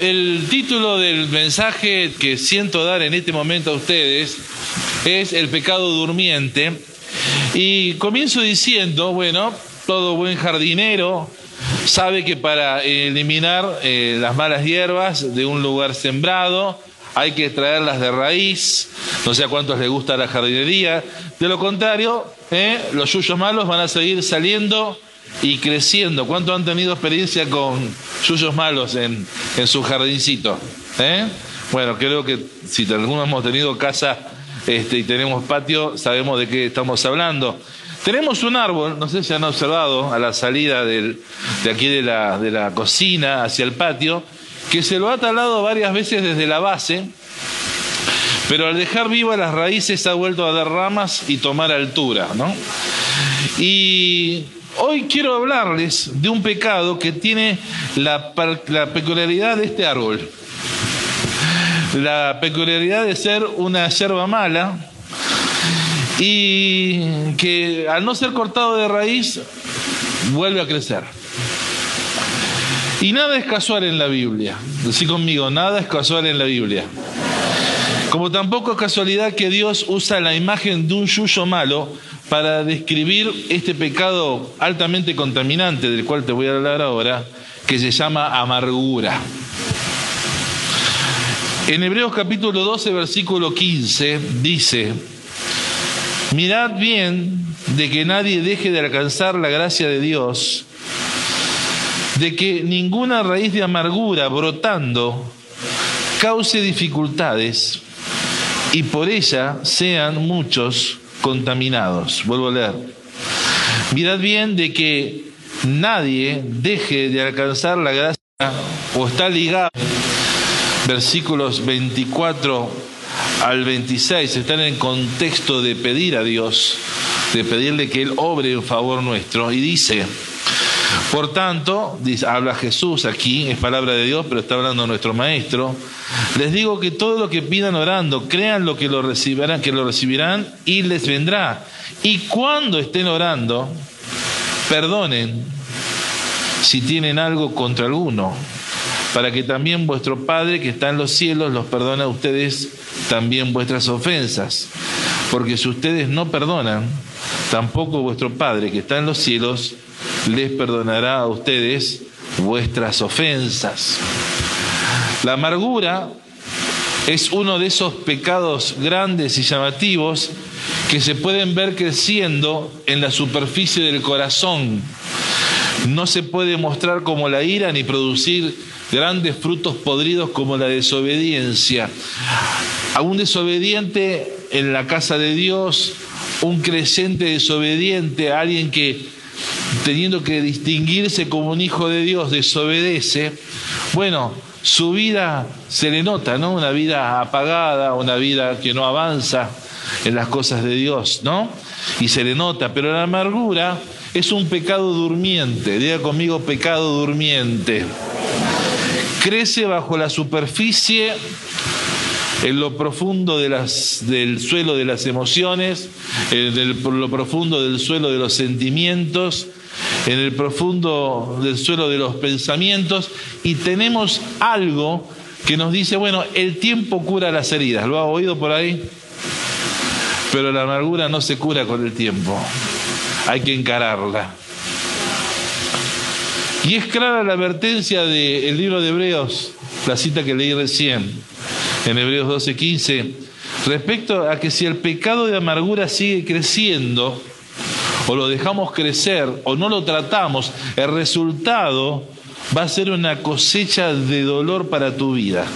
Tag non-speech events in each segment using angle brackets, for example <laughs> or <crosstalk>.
El título del mensaje que siento dar en este momento a ustedes es El pecado durmiente. Y comienzo diciendo, bueno, todo buen jardinero sabe que para eliminar eh, las malas hierbas de un lugar sembrado hay que extraerlas de raíz, no sé a cuántos les gusta la jardinería, de lo contrario, eh, los yuyos malos van a seguir saliendo y creciendo. ¿Cuántos han tenido experiencia con yuyos malos en, su jardincito? ¿Eh? Bueno, creo que si algunos hemos tenido casa este, y tenemos patio, sabemos de qué estamos hablando. Tenemos un árbol, no sé si han observado, a la salida de aquí de la, de la cocina hacia el patio, que se lo ha talado varias veces desde la base, pero al dejar vivas las raíces ha vuelto a dar ramas y tomar altura, ¿no? Y Hoy quiero hablarles de un pecado que tiene la, peculiaridad de este árbol. La peculiaridad de ser una yerba mala y que al no ser cortado de raíz vuelve a crecer. Y nada es casual en la Biblia. Decí conmigo, nada es casual en la Biblia. Como tampoco es casualidad que Dios usa la imagen de un yuyo malo para describir este pecado altamente contaminante del cual te voy a hablar ahora, que se llama amargura. En Hebreos capítulo 12, versículo 15, dice, mirad bien de que nadie deje de alcanzar la gracia de Dios, de que ninguna raíz de amargura brotando cause dificultades y por ella sean muchos contaminados. Vuelvo a leer. Mirad bien de que nadie deje de alcanzar la gracia o está ligado. Versículos 24 al 26 están en contexto de pedir a Dios, de pedirle que Él obre en favor nuestro. Y dice, por tanto, habla Jesús aquí, es palabra de Dios, pero está hablando nuestro Maestro. Les digo que todo lo que pidan orando, crean lo que lo recibirán, que lo recibirán y les vendrá. Y cuando estén orando, perdonen si tienen algo contra alguno, para que también vuestro Padre que está en los cielos los perdone a ustedes también vuestras ofensas. Porque si ustedes no perdonan, tampoco vuestro Padre que está en los cielos les perdonará a ustedes vuestras ofensas. La amargura es uno de esos pecados grandes y llamativos que se pueden ver creciendo en la superficie del corazón. No se puede mostrar como la ira ni producir grandes frutos podridos como la desobediencia. A un desobediente en la casa de Dios, un creyente desobediente, alguien que teniendo que distinguirse como un hijo de Dios, desobedece, bueno, su vida se le nota, ¿no? Una vida apagada, una vida que no avanza en las cosas de Dios, ¿no? Y se le nota, pero la amargura es un pecado durmiente, diga conmigo pecado durmiente. Crece bajo la superficie en lo profundo del suelo de las emociones, en lo profundo del suelo de los sentimientos, en el profundo del suelo de los pensamientos y tenemos algo que nos dice, bueno, el tiempo cura las heridas. ¿Lo ha oído por ahí? Pero la amargura no se cura con el tiempo. Hay que encararla. Y es clara la advertencia del libro de Hebreos, la cita que leí recién, en Hebreos 12:15, respecto a que si el pecado de amargura sigue creciendo, o lo dejamos crecer o no lo tratamos, el resultado va a ser una cosecha de dolor para tu vida.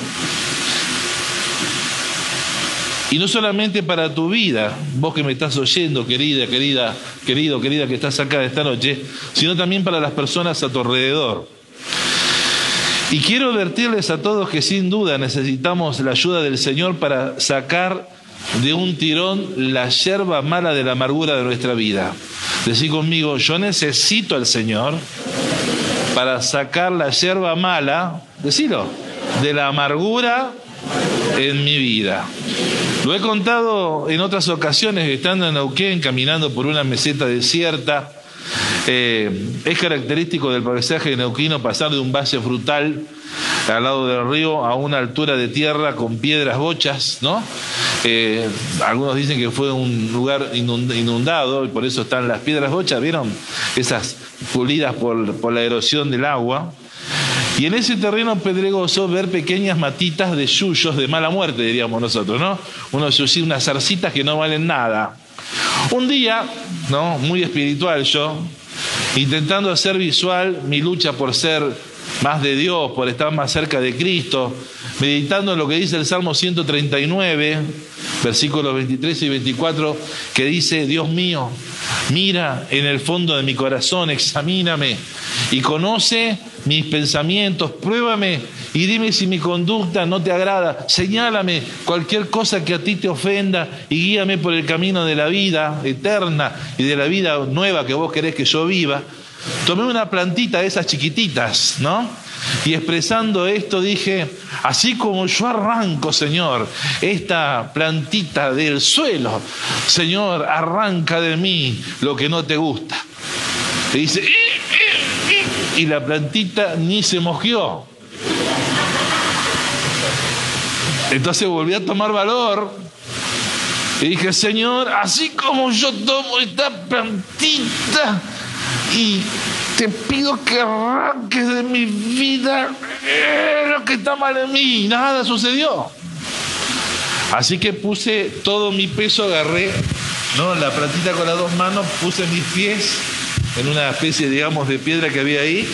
Y no solamente para tu vida, vos que me estás oyendo, querida, querida, querido, querida que estás acá esta noche, sino también para las personas a tu alrededor. Y quiero advertirles a todos que sin duda necesitamos la ayuda del Señor para sacar de un tirón la yerba mala de la amargura de nuestra vida. Decí conmigo, yo necesito al Señor para sacar la yerba mala, decilo, de la amargura en mi vida. Lo he contado en otras ocasiones, estando en Neuquén, caminando por una meseta desierta. Eh, es característico del paisaje Neuquino pasar de un valle frutal al lado del río, a una altura de tierra con piedras bochas, ¿no? Eh, algunos dicen que fue un lugar inundado y por eso están las piedras bochas, ¿vieron? Esas pulidas por, la erosión del agua. Y en ese terreno pedregoso ver pequeñas matitas de yuyos de mala muerte, diríamos nosotros, ¿no? Unos unas zarcitas que no valen nada. Un día, ¿no? Muy espiritual yo, intentando hacer visual mi lucha por ser más de Dios, por estar más cerca de Cristo, meditando en lo que dice el Salmo 139, versículos 23 y 24, que dice, Dios mío, mira en el fondo de mi corazón, examíname y conoce mis pensamientos, pruébame y dime si mi conducta no te agrada, señálame cualquier cosa que a ti te ofenda y guíame por el camino de la vida eterna y de la vida nueva que vos querés que yo viva. Tomé una plantita de esas chiquititas, ¿no? Y expresando esto dije, así como yo arranco, Señor, esta plantita del suelo, Señor, arranca de mí lo que no te gusta. Y dice, y la plantita ni se mojió. Entonces volví a tomar valor y dije, Señor, así como yo tomo esta plantita y te pido que arranques de mi vida lo que está mal en mí. Nada sucedió. Así que puse todo mi peso, agarré ¿no? la plantita con las dos manos, puse mis pies en una especie, digamos, de piedra que había ahí,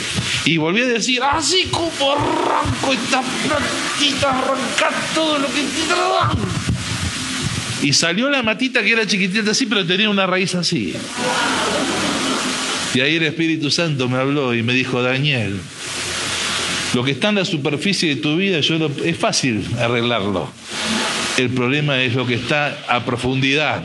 y volví a decir, así como arranco esta plantita, arrancar todo lo que Y salió la matita que era chiquitita así, pero tenía una raíz así. Y ahí el Espíritu Santo me habló y me dijo, Daniel, lo que está en la superficie de tu vida yo es fácil arreglarlo. El problema es lo que está a profundidad.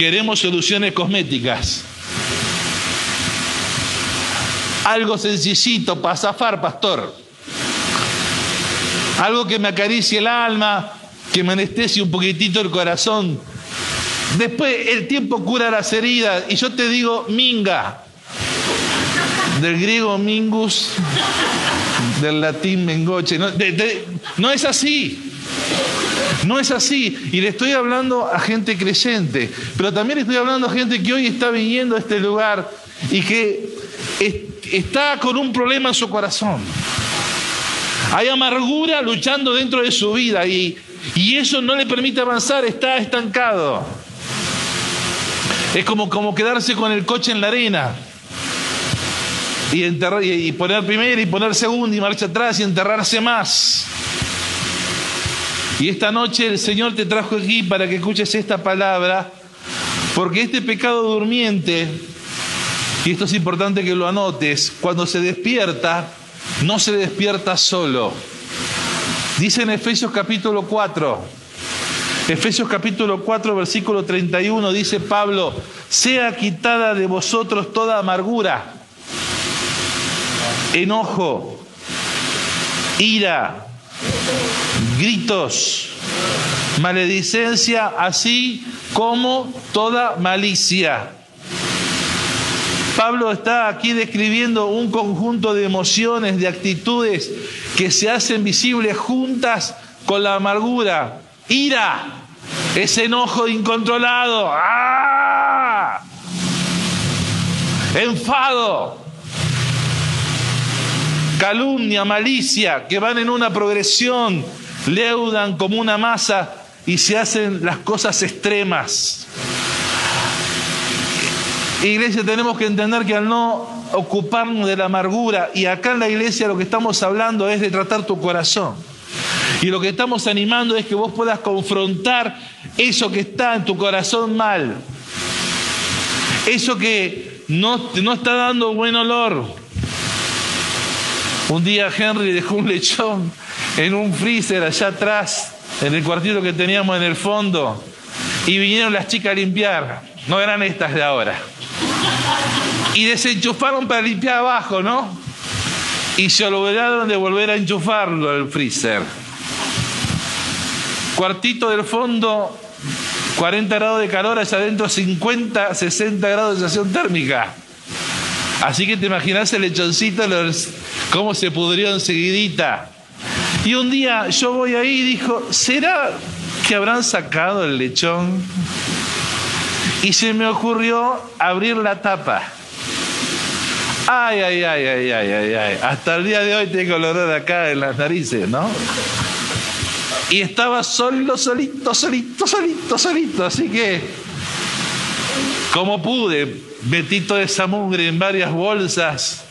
Queremos soluciones cosméticas. Algo sencillito para zafar, pastor. Algo que me acaricie el alma, que me anestesie un poquitito el corazón. Después el tiempo cura las heridas. Y yo te digo, minga. Del griego mingus, del latín mengoche. No, no es así. No es así. Y le estoy hablando a gente creyente, pero también estoy hablando a gente que hoy está viniendo a este lugar y que está con un problema en su corazón. Hay amargura luchando dentro de su vida y, y eso no le permite avanzar, está estancado. Es como, como quedarse con el coche en la arena y, enterrar, y poner primero y poner segundo y marcha atrás y enterrarse más. Y esta noche el Señor te trajo aquí para que escuches esta palabra, porque este pecado durmiente, y esto es importante que lo anotes, cuando se despierta, no se despierta solo. Dice en Efesios capítulo 4, Efesios capítulo 4, versículo 31, dice Pablo, sea quitada de vosotros toda amargura, enojo, ira, gritos, maledicencia, así como toda malicia. Pablo está aquí describiendo un conjunto de emociones, de actitudes que se hacen visibles juntas con la amargura, ira, ese enojo incontrolado, ¡ah! enfado, calumnia, malicia, que van en una progresión leudan como una masa y se hacen las cosas extremas. Iglesia, tenemos que entender que al no ocuparnos de la amargura, y acá en la iglesia lo que estamos hablando es de tratar tu corazón. Y lo que estamos animando es que vos puedas confrontar eso que está en tu corazón mal. Eso que no, no está dando buen olor. Un día Henry dejó un lechón en un freezer allá atrás, en el cuartito que teníamos en el fondo, y vinieron las chicas a limpiar. No eran estas de ahora. Y desenchufaron para limpiar abajo, ¿no? Y se olvidaron de volver a enchufarlo al freezer. Cuartito del fondo, 40 grados de calor, allá adentro 50, 60 grados de sensación térmica. Así que te imaginas el lechoncito, cómo se pudrió enseguidita. Y un día yo voy ahí y dijo, ¿será que habrán sacado el lechón? Y se me ocurrió abrir la tapa. Ay, ay, ay, ay, ay, ay, ay. Hasta el día de hoy tengo el olor acá en las narices, ¿no? Y estaba solo, solito, solito, solito, solito. Así que, como pude, metí toda esa mugre en varias bolsas,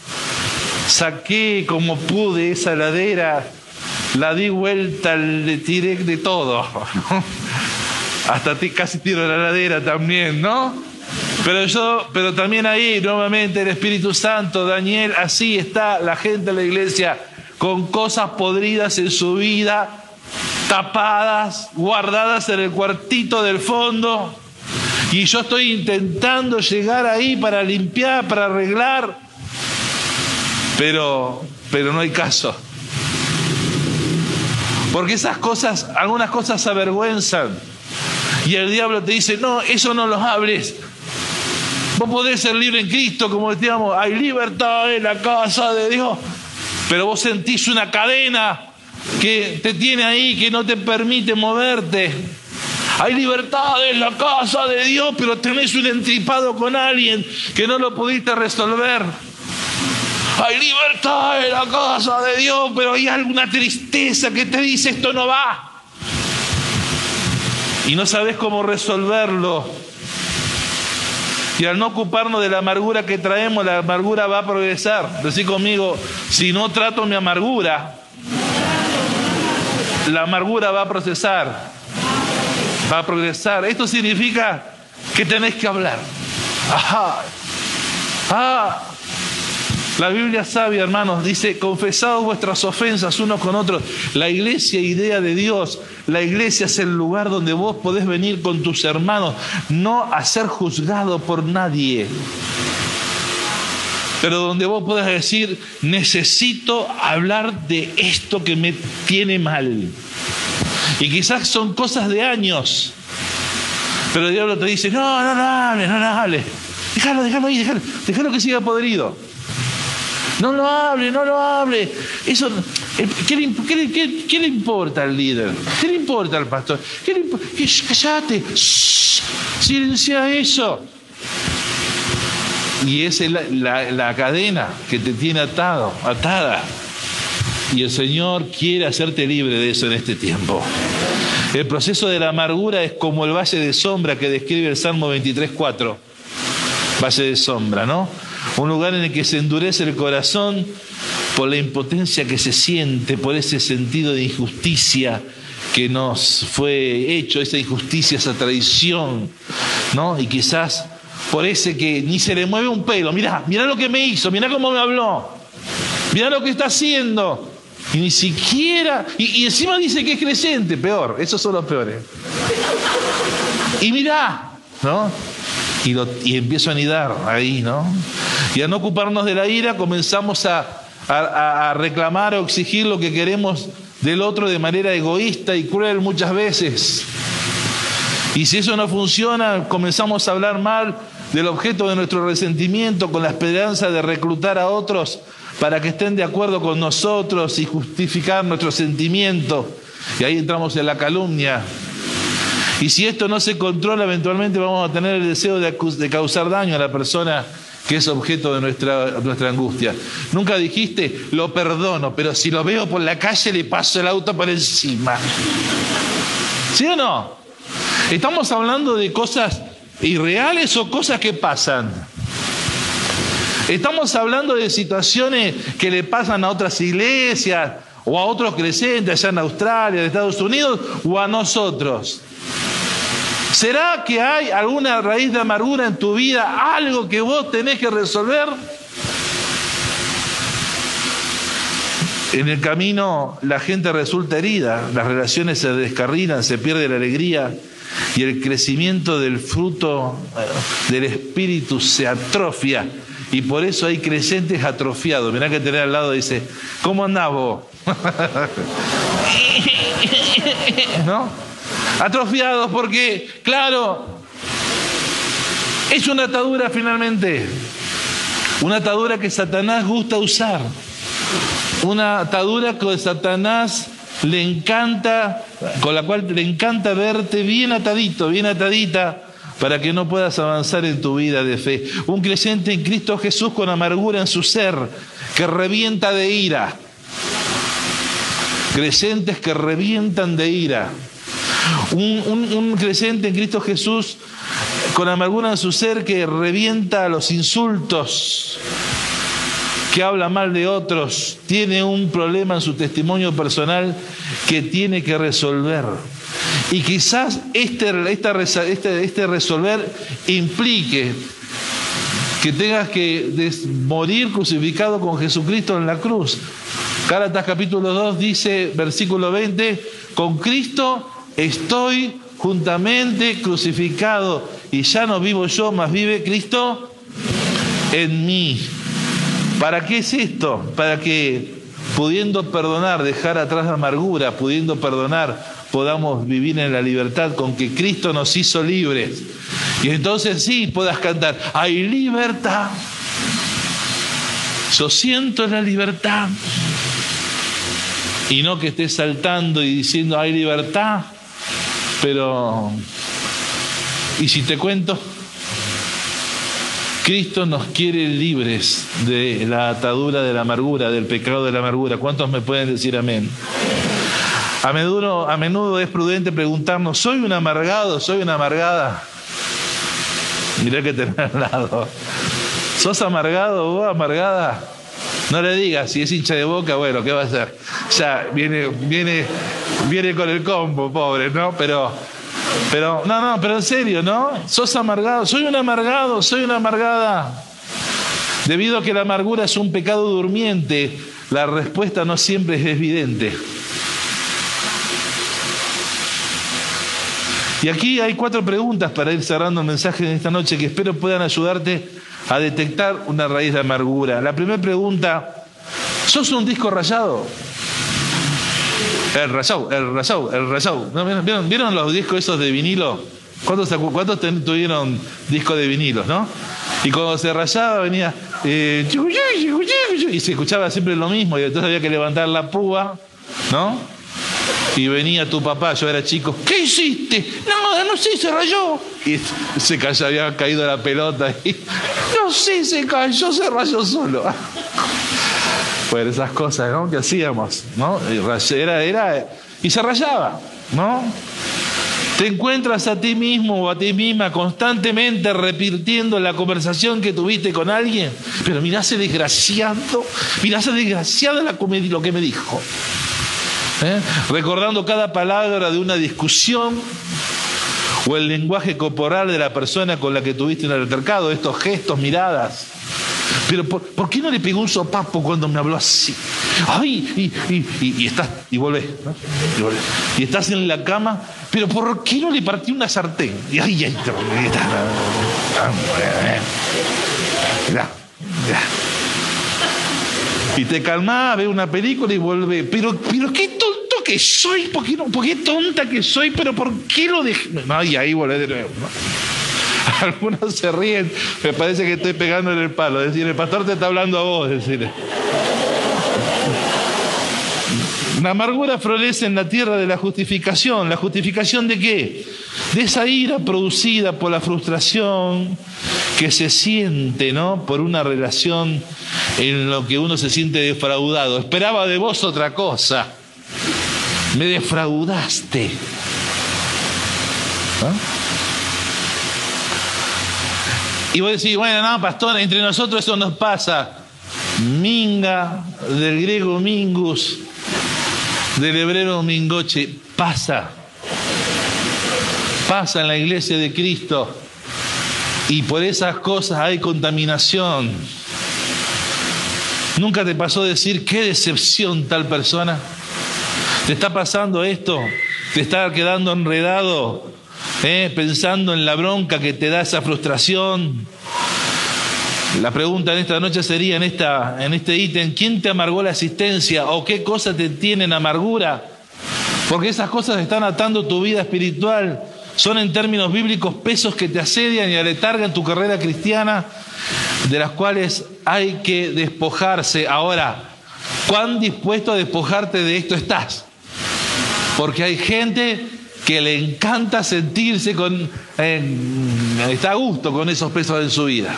saqué como pude esa heladera, la di vuelta, le tiré de todo. <laughs> Hasta casi tiro la heladera también, ¿no? Pero yo, pero también ahí nuevamente el Espíritu Santo, Daniel, así está la gente de la iglesia con cosas podridas en su vida, tapadas, guardadas en el cuartito del fondo. Y yo estoy intentando llegar ahí para limpiar, para arreglar, pero, pero no hay caso. Porque esas cosas, algunas cosas avergüenzan. Y el diablo te dice, no, eso no lo hables. Vos podés ser libre en Cristo, como decíamos, hay libertad en la casa de Dios. Pero vos sentís una cadena que te tiene ahí, que no te permite moverte. Hay libertad en la casa de Dios, pero tenés un entripado con alguien que no lo pudiste resolver. Hay libertad en la casa de Dios, pero hay alguna tristeza que te dice esto no va. Y no sabes cómo resolverlo. Y al no ocuparnos de la amargura que traemos, la amargura va a progresar. Decí conmigo, si no trato mi amargura, la amargura va a procesar, va a progresar. Esto significa que tenés que hablar. Ajá. Ah, la Biblia sabia, hermanos, dice, confesados vuestras ofensas unos con otros. La iglesia, idea de Dios, la iglesia es el lugar donde vos podés venir con tus hermanos, no a ser juzgado por nadie. Pero donde vos podés decir, necesito hablar de esto que me tiene mal. Y quizás son cosas de años. Pero el diablo te dice, no, no, no hables, no, no hables. Déjalo, déjalo ahí, déjalo, déjalo que siga podrido. No lo hable, no lo hable. Eh, ¿qué le, importa al líder? ¿Qué le importa al pastor? ¿Qué le Cállate. silencia eso. Y esa es la, la, cadena que te tiene atado, atada. Y el Señor quiere hacerte libre de eso en este tiempo. El proceso de la amargura es como el valle de sombra que describe el Salmo 23.4. Valle de sombra, ¿no? Un lugar en el que se endurece el corazón por la impotencia que se siente, por ese sentido de injusticia que nos fue hecho, esa injusticia, esa traición, ¿no? Y quizás por ese que ni se le mueve un pelo, mirá, mirá lo que me hizo, mirá cómo me habló, mirá lo que está haciendo. Y ni siquiera, y, encima dice que es creyente, peor, esos son los peores. Y mirá, ¿no? Y, empiezo a anidar ahí, ¿no? Y a no ocuparnos de la ira, comenzamos a, reclamar o exigir lo que queremos del otro de manera egoísta y cruel muchas veces. Y si eso no funciona, comenzamos a hablar mal del objeto de nuestro resentimiento con la esperanza de reclutar a otros para que estén de acuerdo con nosotros y justificar nuestro sentimiento. Y ahí entramos en la calumnia. Y si esto no se controla, eventualmente vamos a tener el deseo de causar daño a la persona que es objeto de nuestra, angustia. Nunca dijiste, lo perdono, pero si lo veo por la calle le paso el auto por encima. ¿Sí o no? Estamos hablando de cosas irreales o cosas que pasan. Estamos hablando de situaciones que le pasan a otras iglesias o a otros creyentes allá en Australia, en Estados Unidos o a nosotros. ¿Será que hay alguna raíz de amargura en tu vida, algo que vos tenés que resolver? En el camino la gente resulta herida, las relaciones se descarrilan, se pierde la alegría y el crecimiento del fruto eh, del espíritu se atrofia. Y por eso hay creyentes atrofiados. Mirá que tener al lado dice, ¿cómo andás vos? <laughs> ¿No? Atrofiados porque, claro, es una atadura finalmente. Una atadura que Satanás gusta usar. Una atadura que Satanás le encanta, con la cual le encanta verte bien atadito, bien atadita, para que no puedas avanzar en tu vida de fe. Un creyente en Cristo Jesús con amargura en su ser, que revienta de ira. Creyentes que revientan de ira. Un, un creyente en Cristo Jesús con amargura en su ser que revienta los insultos, que habla mal de otros, tiene un problema en su testimonio personal que tiene que resolver. Y quizás este, este, este resolver implique que tengas que morir crucificado con Jesucristo en la cruz. Gálatas capítulo 2 dice, versículo 20, con Cristo estoy juntamente crucificado y ya no vivo yo, más vive Cristo en mí. ¿Para qué es esto? Para que pudiendo perdonar, dejar atrás la amargura, pudiendo perdonar, podamos vivir en la libertad con que Cristo nos hizo libres. Y entonces sí puedas cantar, hay libertad. Yo siento la libertad. Y no que estés saltando y diciendo, hay libertad pero, ¿y si te cuento? Cristo nos quiere libres de la atadura de la amargura, del pecado de la amargura. ¿Cuántos me pueden decir amén? A menudo, es prudente preguntarnos, ¿soy un amargado? ¿Soy una amargada? Mirá que tenés al lado. ¿Sos amargado o amargada? No le digas, si es hincha de boca, bueno, ¿qué va a hacer? Ya viene, viene, viene con el combo, pobre, ¿no? Pero, pero, no, no, pero en serio, ¿no? Sos amargado, soy un amargado, soy una amargada. Debido a que la amargura es un pecado durmiente, la respuesta no siempre es evidente. Y aquí hay cuatro preguntas para ir cerrando el mensaje de esta noche que espero puedan ayudarte a detectar una raíz de amargura. La primera pregunta, ¿sos un disco rayado? El rayado, el rayado, el rayado. ¿Vieron, los discos esos de vinilo? ¿Cuántos, cuántos tuvieron discos de vinilos, no? Y cuando se rayaba venía eh, y se escuchaba siempre lo mismo y entonces había que levantar la púa, ¿no? Y venía tu papá, yo era chico, ¿qué hiciste? No, no sé, se rayó. Y se cayó, había caído la pelota y no sé, se cayó, se rayó solo. Pues esas cosas ¿no? que hacíamos, ¿no? Era, era, y se rayaba, ¿no? Te encuentras a ti mismo o a ti misma constantemente repitiendo la conversación que tuviste con alguien. Pero mirá ese desgraciado, mirá ese desgraciado lo que me dijo. ¿eh? recordando cada palabra de una discusión o el lenguaje corporal de la persona con la que tuviste un altercado, estos gestos, miradas. Pero ¿por, qué no le pegó un sopapo cuando me habló así? Ay, y, estás, y volvés, y, estás en la cama, pero ¿por qué no le partí una sartén? Y ay, ay, y te calmás, ve una película y vuelve. Pero, pero qué tonto que soy, ¿por qué, tonta que soy? Pero ¿por qué lo dejé? No, y ahí vuelve de nuevo. <laughs> Algunos se ríen, me parece que estoy pegando en el palo. Decir, el pastor te está hablando a vos, decir. La amargura florece en la tierra de la justificación. ¿La justificación de qué? De esa ira producida por la frustración que se siente, ¿no? Por una relación en lo que uno se siente defraudado. Esperaba de vos otra cosa. Me defraudaste. Y vos decís, bueno, no, pastor, entre nosotros eso nos pasa. Minga, del griego mingus, del hebreo mingoche, pasa. Pasa en la iglesia de Cristo. Y por esas cosas hay contaminación. ¿Nunca te pasó decir qué decepción tal persona? ¿Te está pasando esto? ¿Te está quedando enredado eh, pensando en la bronca que te da esa frustración? La pregunta en esta noche sería en, esta, en este ítem, ¿quién te amargó la existencia o qué cosas te tienen amargura? Porque esas cosas están atando tu vida espiritual. Son en términos bíblicos pesos que te asedian y aletargan tu carrera cristiana, de las cuales hay que despojarse. Ahora, ¿cuán dispuesto a despojarte de esto estás? Porque hay gente que le encanta sentirse con, está a gusto con esos pesos en su vida.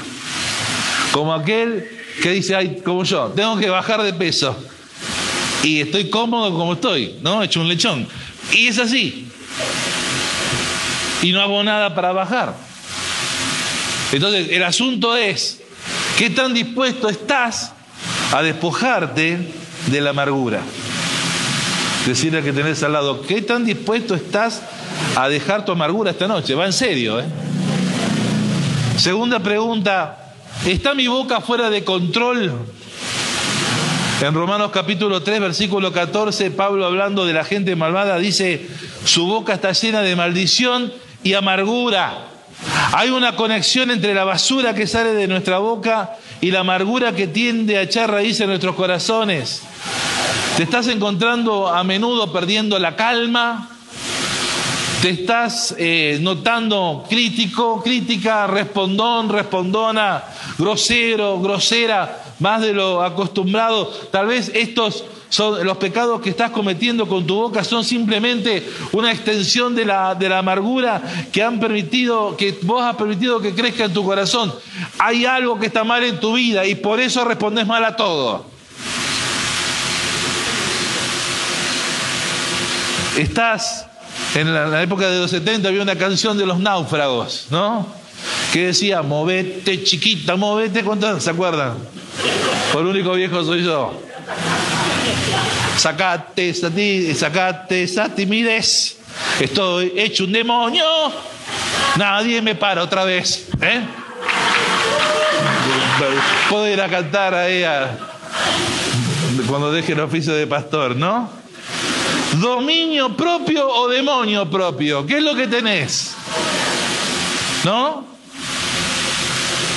Como aquel que dice, ay, como yo, tengo que bajar de peso. Y estoy cómodo como estoy, ¿no? Hecho un lechón. Y es así. Y no hago nada para bajar. Entonces, el asunto es, ¿qué tan dispuesto estás a despojarte de la amargura? Decirle que tenés al lado, ¿qué tan dispuesto estás a dejar tu amargura esta noche? Va en serio, ¿eh? Segunda pregunta, ¿está mi boca fuera de control? En Romanos capítulo 3, versículo 14, Pablo hablando de la gente malvada dice, su boca está llena de maldición y amargura. Hay una conexión entre la basura que sale de nuestra boca y la amargura que tiende a echar raíz en nuestros corazones. Te estás encontrando a menudo perdiendo la calma, te estás eh, notando crítico, crítica, respondón, respondona, grosero, grosera, más de lo acostumbrado. Tal vez estos son los pecados que estás cometiendo con tu boca son simplemente una extensión de la, de la amargura que han permitido, que vos has permitido que crezca en tu corazón. Hay algo que está mal en tu vida y por eso respondes mal a todo. Estás, en la, época de los 70 había una canción de los náufragos, ¿no? Que decía, movete chiquita, movete, ¿cuántas se acuerdan? Por único viejo soy yo. Sacate esa, sacate esa timidez. Estoy hecho un demonio. Nadie me para otra vez. ¿eh? Puedo ir a cantar ahí cuando deje el oficio de pastor, ¿no? ¿Dominio propio o demonio propio? ¿Qué es lo que tenés? ¿No?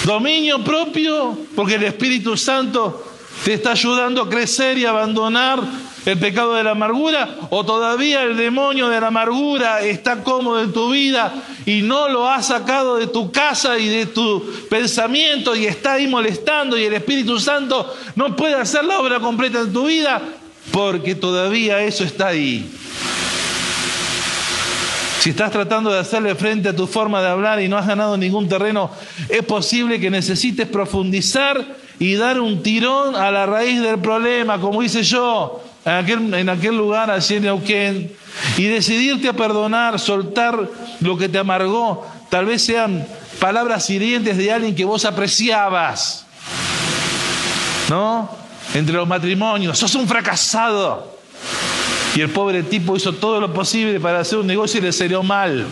Dominio propio, porque el Espíritu Santo te está ayudando a crecer y abandonar el pecado de la amargura, o todavía el demonio de la amargura está cómodo en tu vida y no lo has sacado de tu casa y de tu pensamiento y está ahí molestando y el Espíritu Santo no puede hacer la obra completa en tu vida, porque todavía eso está ahí. Si estás tratando de hacerle frente a tu forma de hablar y no has ganado ningún terreno, es posible que necesites profundizar y dar un tirón a la raíz del problema, como hice yo en aquel, en aquel lugar allí en Neuquén, y decidirte a perdonar, soltar lo que te amargó. Tal vez sean palabras hirientes de alguien que vos apreciabas. ¿No? Entre los matrimonios, sos un fracasado. Y el pobre tipo hizo todo lo posible para hacer un negocio y le salió mal.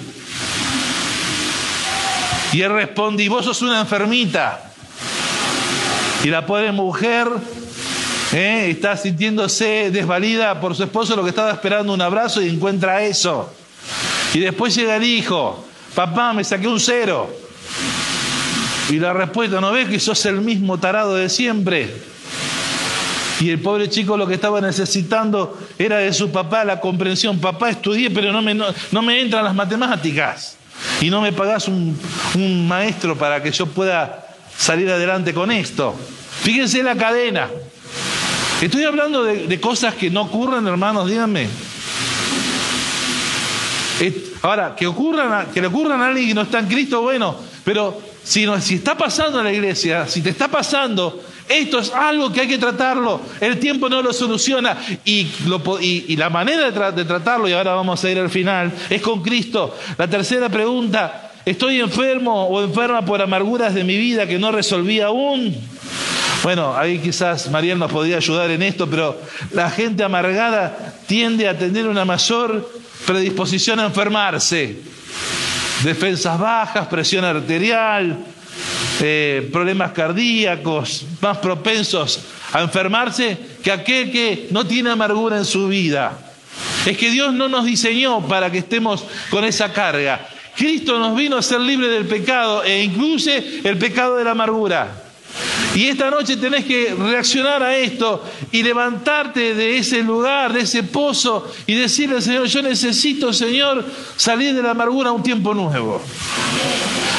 Y él responde, y vos sos una enfermita. Y la pobre mujer ¿eh? está sintiéndose desvalida por su esposo, lo que estaba esperando un abrazo y encuentra eso. Y después llega el hijo, papá, me saqué un cero. Y la respuesta, ¿no ves que sos el mismo tarado de siempre? Y el pobre chico lo que estaba necesitando era de su papá la comprensión. Papá, estudié, pero no me, no, me entran las matemáticas. Y no me pagás un, maestro para que yo pueda salir adelante con esto. Fíjense la cadena. Estoy hablando de, cosas que no ocurren, hermanos, díganme. Ahora, que ocurran, que le ocurran a alguien que no está en Cristo, bueno, pero si, no, si está pasando en la iglesia, si te está pasando, esto es algo que hay que tratarlo. El tiempo no lo soluciona. Y, la manera de, tratarlo, y ahora vamos a ir al final, es con Cristo. La tercera pregunta, ¿estoy enfermo o enferma por amarguras de mi vida que no resolví aún? Bueno, ahí quizás Mariel nos podría ayudar en esto, pero la gente amargada tiende a tener una mayor predisposición a enfermarse. Defensas bajas, presión arterial, eh, problemas cardíacos, más propensos a enfermarse que aquel que no tiene amargura en su vida. Es que Dios no nos diseñó para que estemos con esa carga. Cristo nos vino a ser libre del pecado e incluye el pecado de la amargura. Y esta noche tenés que reaccionar a esto y levantarte de ese lugar, de ese pozo y decirle al Señor, yo necesito, Señor, salir de la amargura a un tiempo nuevo.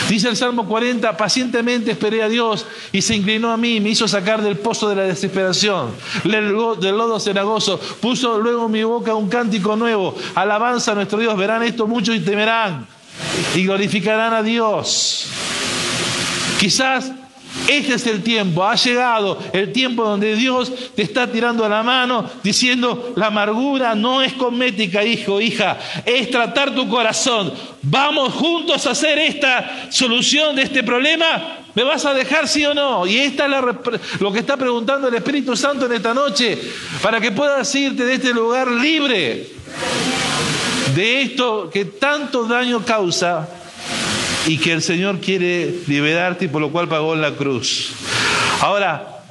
Dice el Salmo 40, pacientemente esperé a Dios y se inclinó a mí, me hizo sacar del pozo de la desesperación, del lodo cenagoso, puso luego en mi boca un cántico nuevo, alabanza a nuestro Dios, verán esto mucho y temerán y glorificarán a Dios. Quizás este es el tiempo, ha llegado el tiempo donde Dios te está tirando a la mano diciendo, la amargura no es cosmética, hijo, hija, es tratar tu corazón. Vamos juntos a hacer esta solución de este problema. ¿Me vas a dejar sí o no? Y esta es lo que está preguntando el Espíritu Santo en esta noche, para que puedas irte de este lugar libre de esto que tanto daño causa y que el Señor quiere liberarte y por lo cual pagó en la cruz. Ahora,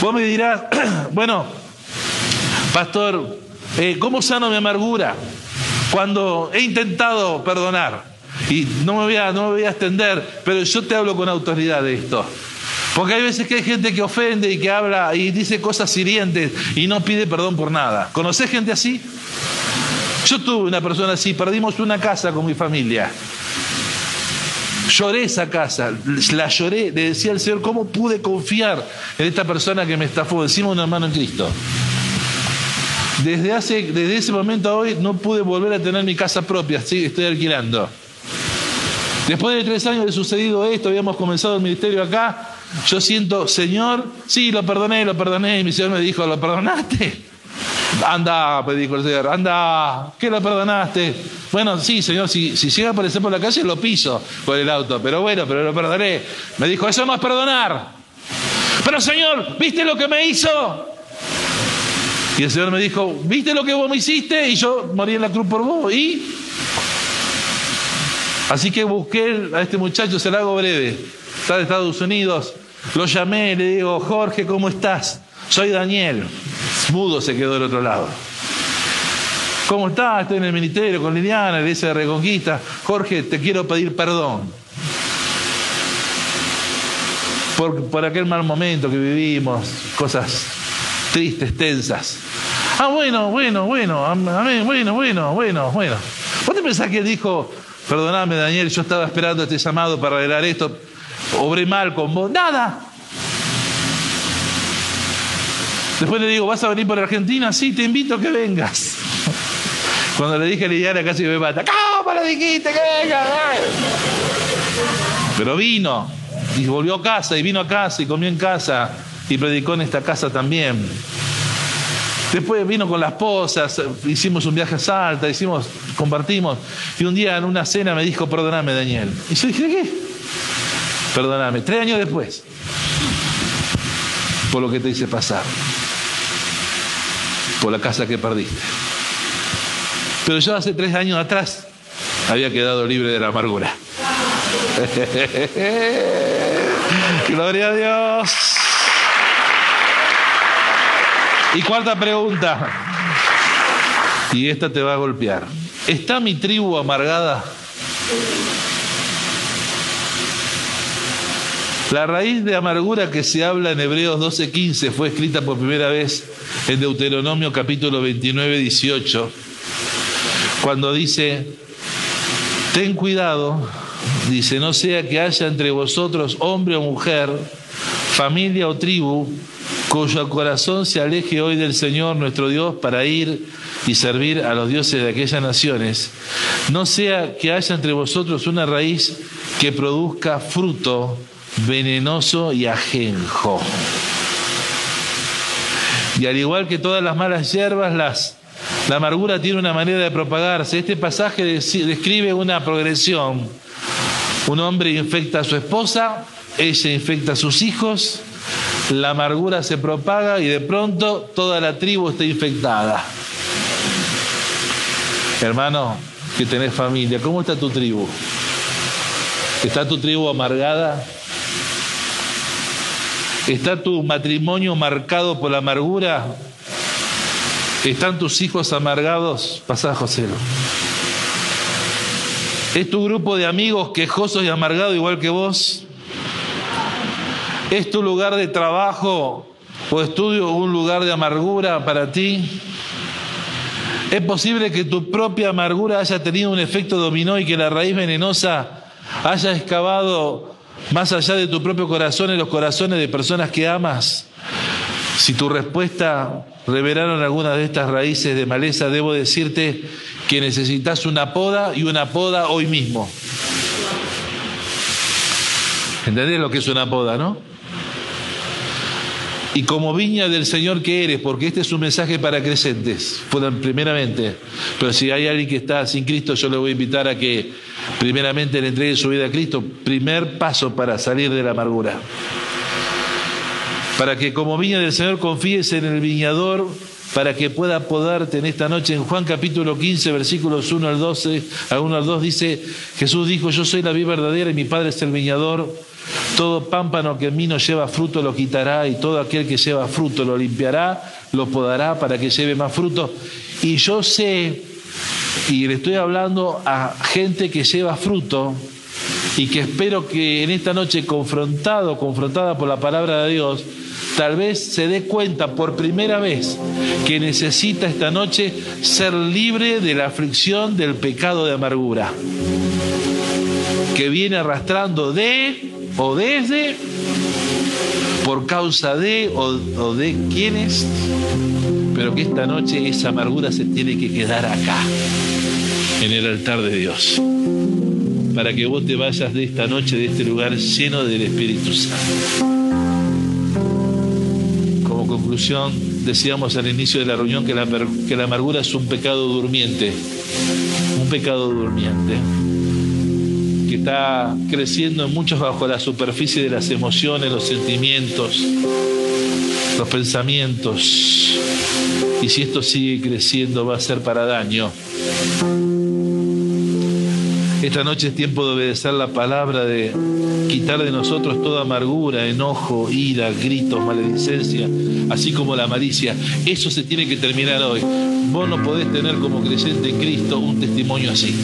vos me dirás, <clears throat> bueno, pastor, eh, ¿cómo sano mi amargura? Cuando he intentado perdonar, y no me, voy a, no me voy a extender, pero yo te hablo con autoridad de esto. Porque hay veces que hay gente que ofende y que habla y dice cosas hirientes y no pide perdón por nada. ¿Conocés gente así? Yo tuve una persona así, perdimos una casa con mi familia. Lloré esa casa, la lloré, le decía al Señor, ¿cómo pude confiar en esta persona que me estafó? Decimos un hermano en Cristo. Desde, hace, desde ese momento a hoy no pude volver a tener mi casa propia, ¿sí? estoy alquilando. Después de tres años de sucedido esto, habíamos comenzado el ministerio acá, yo siento, Señor, sí, lo perdoné, lo perdoné, y mi Señor me dijo, ¿lo perdonaste? Anda, pedí el Señor, anda, ¿qué lo perdonaste? Bueno, sí, Señor, si, si llega a aparecer por la calle lo piso por el auto, pero bueno, pero lo perdoné. Me dijo, eso no es perdonar. Pero Señor, ¿viste lo que me hizo? Y el Señor me dijo, ¿viste lo que vos me hiciste? Y yo morí en la cruz por vos. ¿Y? Así que busqué a este muchacho, se lo hago breve. Está de Estados Unidos. Lo llamé, le digo, Jorge, ¿cómo estás? Soy Daniel. Mudo se quedó del otro lado. ¿Cómo estás? Estoy en el ministerio con Liliana, iglesia de Reconquista. Jorge, te quiero pedir perdón. Por, por aquel mal momento que vivimos, cosas tristes, tensas. Ah, bueno, bueno, bueno, amén, bueno, bueno, bueno, bueno. ¿Vos te pensás que él dijo, perdoname Daniel, yo estaba esperando este llamado para arreglar esto, obré mal con vos? Nada, Después le digo, ¿vas a venir por Argentina? Sí, te invito a que vengas. Cuando le dije a Liliana casi me mata. ¿Cómo le dijiste que venga? Pero vino y volvió a casa y vino a casa y comió en casa y predicó en esta casa también. Después vino con las esposas, hicimos un viaje a Salta, hicimos, compartimos. Y un día en una cena me dijo, perdóname Daniel. Y yo dije, ¿qué? Perdóname. Tres años después, por lo que te hice pasar por la casa que perdiste. Pero yo hace tres años atrás había quedado libre de la amargura. <laughs> Gloria a Dios. Y cuarta pregunta, y esta te va a golpear. ¿Está mi tribu amargada? La raíz de amargura que se habla en Hebreos 12:15 fue escrita por primera vez en Deuteronomio capítulo 29, 18, cuando dice, ten cuidado, dice, no sea que haya entre vosotros hombre o mujer, familia o tribu, cuyo corazón se aleje hoy del Señor nuestro Dios para ir y servir a los dioses de aquellas naciones, no sea que haya entre vosotros una raíz que produzca fruto venenoso y ajenjo. Y al igual que todas las malas hierbas, la amargura tiene una manera de propagarse. Este pasaje describe una progresión. Un hombre infecta a su esposa, ella infecta a sus hijos, la amargura se propaga y de pronto toda la tribu está infectada. Hermano, que tenés familia, ¿cómo está tu tribu? ¿Está tu tribu amargada? ¿Está tu matrimonio marcado por la amargura? ¿Están tus hijos amargados? Pasá, José. ¿Es tu grupo de amigos quejosos y amargados igual que vos? ¿Es tu lugar de trabajo o estudio un lugar de amargura para ti? ¿Es posible que tu propia amargura haya tenido un efecto dominó y que la raíz venenosa haya excavado más allá de tu propio corazón en los corazones de personas que amas? Si tu respuesta revelaron algunas de estas raíces de maleza, debo decirte que necesitas una poda y una poda hoy mismo. ¿Entendés lo que es una poda, no? Y como viña del Señor que eres, porque este es un mensaje para creyentes, primeramente. Pero si hay alguien que está sin Cristo, yo le voy a invitar a que primeramente le entregue su vida a Cristo. Primer paso para salir de la amargura para que como viña del Señor confíes en el viñador, para que pueda podarte en esta noche. En Juan capítulo 15, versículos 1 al 12, a 1 al 2 dice, Jesús dijo, yo soy la vida verdadera y mi Padre es el viñador. Todo pámpano que en mí no lleva fruto lo quitará y todo aquel que lleva fruto lo limpiará, lo podará para que lleve más fruto. Y yo sé, y le estoy hablando a gente que lleva fruto, y que espero que en esta noche confrontado, confrontada por la palabra de Dios, tal vez se dé cuenta por primera vez que necesita esta noche ser libre de la aflicción del pecado de amargura, que viene arrastrando de o desde, por causa de o, de quienes, pero que esta noche esa amargura se tiene que quedar acá, en el altar de Dios para que vos te vayas de esta noche, de este lugar lleno del Espíritu Santo. Conclusión, decíamos al inicio de la reunión que la, que la amargura es un pecado durmiente, un pecado durmiente, está creciendo en muchos bajo la superficie de las emociones, los sentimientos, los pensamientos. Y si esto sigue creciendo va a ser para daño. Esta noche es tiempo de obedecer la palabra, de quitar de nosotros toda amargura, enojo, ira, gritos, maledicencia, así como la malicia. Eso se tiene que terminar hoy. Vos no podés tener como creyente en Cristo un testimonio así.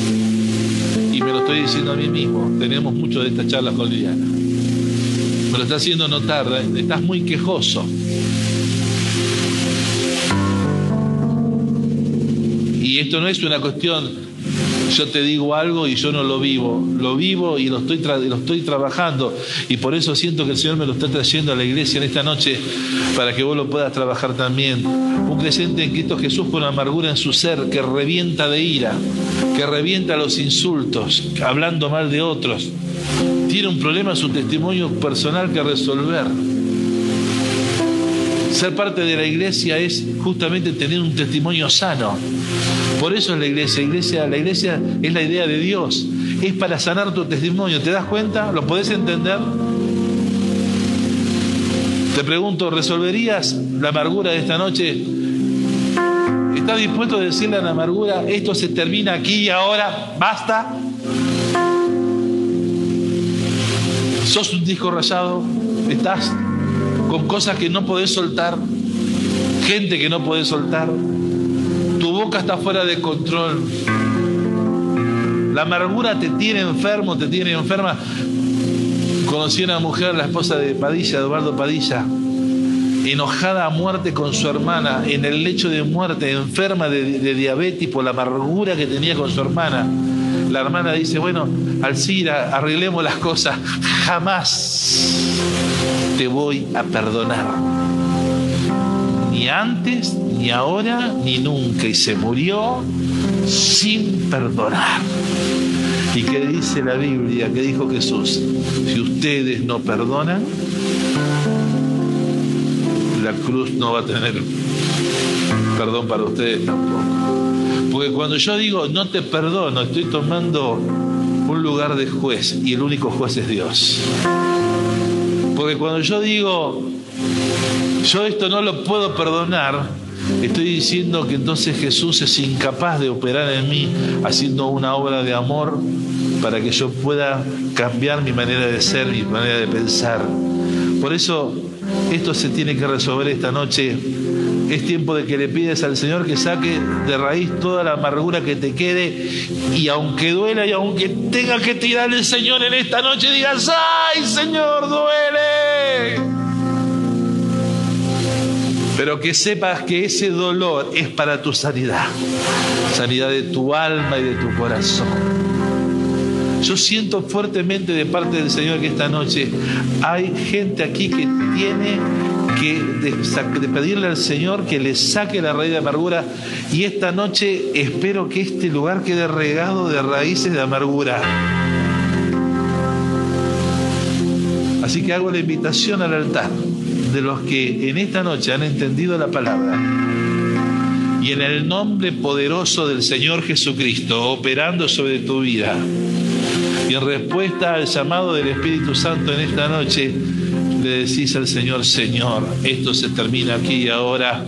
Lo estoy diciendo a mí mismo. Tenemos mucho de estas charlas con Liliana. Me lo está haciendo notar. ¿eh? Estás muy quejoso. Y esto no es una cuestión yo te digo algo y yo no lo vivo, lo vivo y lo estoy, lo estoy trabajando y por eso siento que el Señor me lo está trayendo a la iglesia en esta noche para que vos lo puedas trabajar también. Un creyente en Cristo Jesús con amargura en su ser que revienta de ira, que revienta los insultos, hablando mal de otros. Tiene un problema su testimonio personal que resolver. Ser parte de la iglesia es justamente tener un testimonio sano. Por eso es la iglesia. La iglesia es la idea de Dios. Es para sanar tu testimonio. ¿Te das cuenta? ¿Lo podés entender? Te pregunto, ¿resolverías la amargura de esta noche? ¿Estás dispuesto a decirle a la amargura, esto se termina aquí y ahora, basta? ¿Sos un disco rayado? ¿Estás con cosas que no podés soltar, gente que no podés soltar. Tu boca está fuera de control. La amargura te tiene enfermo, te tiene enferma. Conocí a una mujer, la esposa de Padilla, Eduardo Padilla, enojada a muerte con su hermana, en el lecho de muerte, enferma de, de diabetes por la amargura que tenía con su hermana. La hermana dice, bueno, Alcira, arreglemos las cosas. <laughs> Jamás te voy a perdonar. Ni antes, ni ahora, ni nunca. Y se murió sin perdonar. ¿Y qué dice la Biblia? ¿Qué dijo Jesús? Si ustedes no perdonan, la cruz no va a tener perdón para ustedes tampoco. Porque cuando yo digo no te perdono, estoy tomando un lugar de juez y el único juez es Dios. Porque cuando yo digo, yo esto no lo puedo perdonar, estoy diciendo que entonces Jesús es incapaz de operar en mí haciendo una obra de amor para que yo pueda cambiar mi manera de ser, mi manera de pensar. Por eso esto se tiene que resolver esta noche. Es tiempo de que le pides al Señor que saque de raíz toda la amargura que te quede y aunque duela y aunque tenga que tirar el Señor en esta noche, digas, ay Señor, duele. Pero que sepas que ese dolor es para tu sanidad, sanidad de tu alma y de tu corazón. Yo siento fuertemente de parte del Señor que esta noche hay gente aquí que tiene que de, pedirle al Señor que le saque la raíz de amargura. Y esta noche espero que este lugar quede regado de raíces de amargura. Así que hago la invitación al altar de los que en esta noche han entendido la palabra. Y en el nombre poderoso del Señor Jesucristo operando sobre tu vida. Y en respuesta al llamado del Espíritu Santo en esta noche, le decís al Señor, Señor, esto se termina aquí y ahora,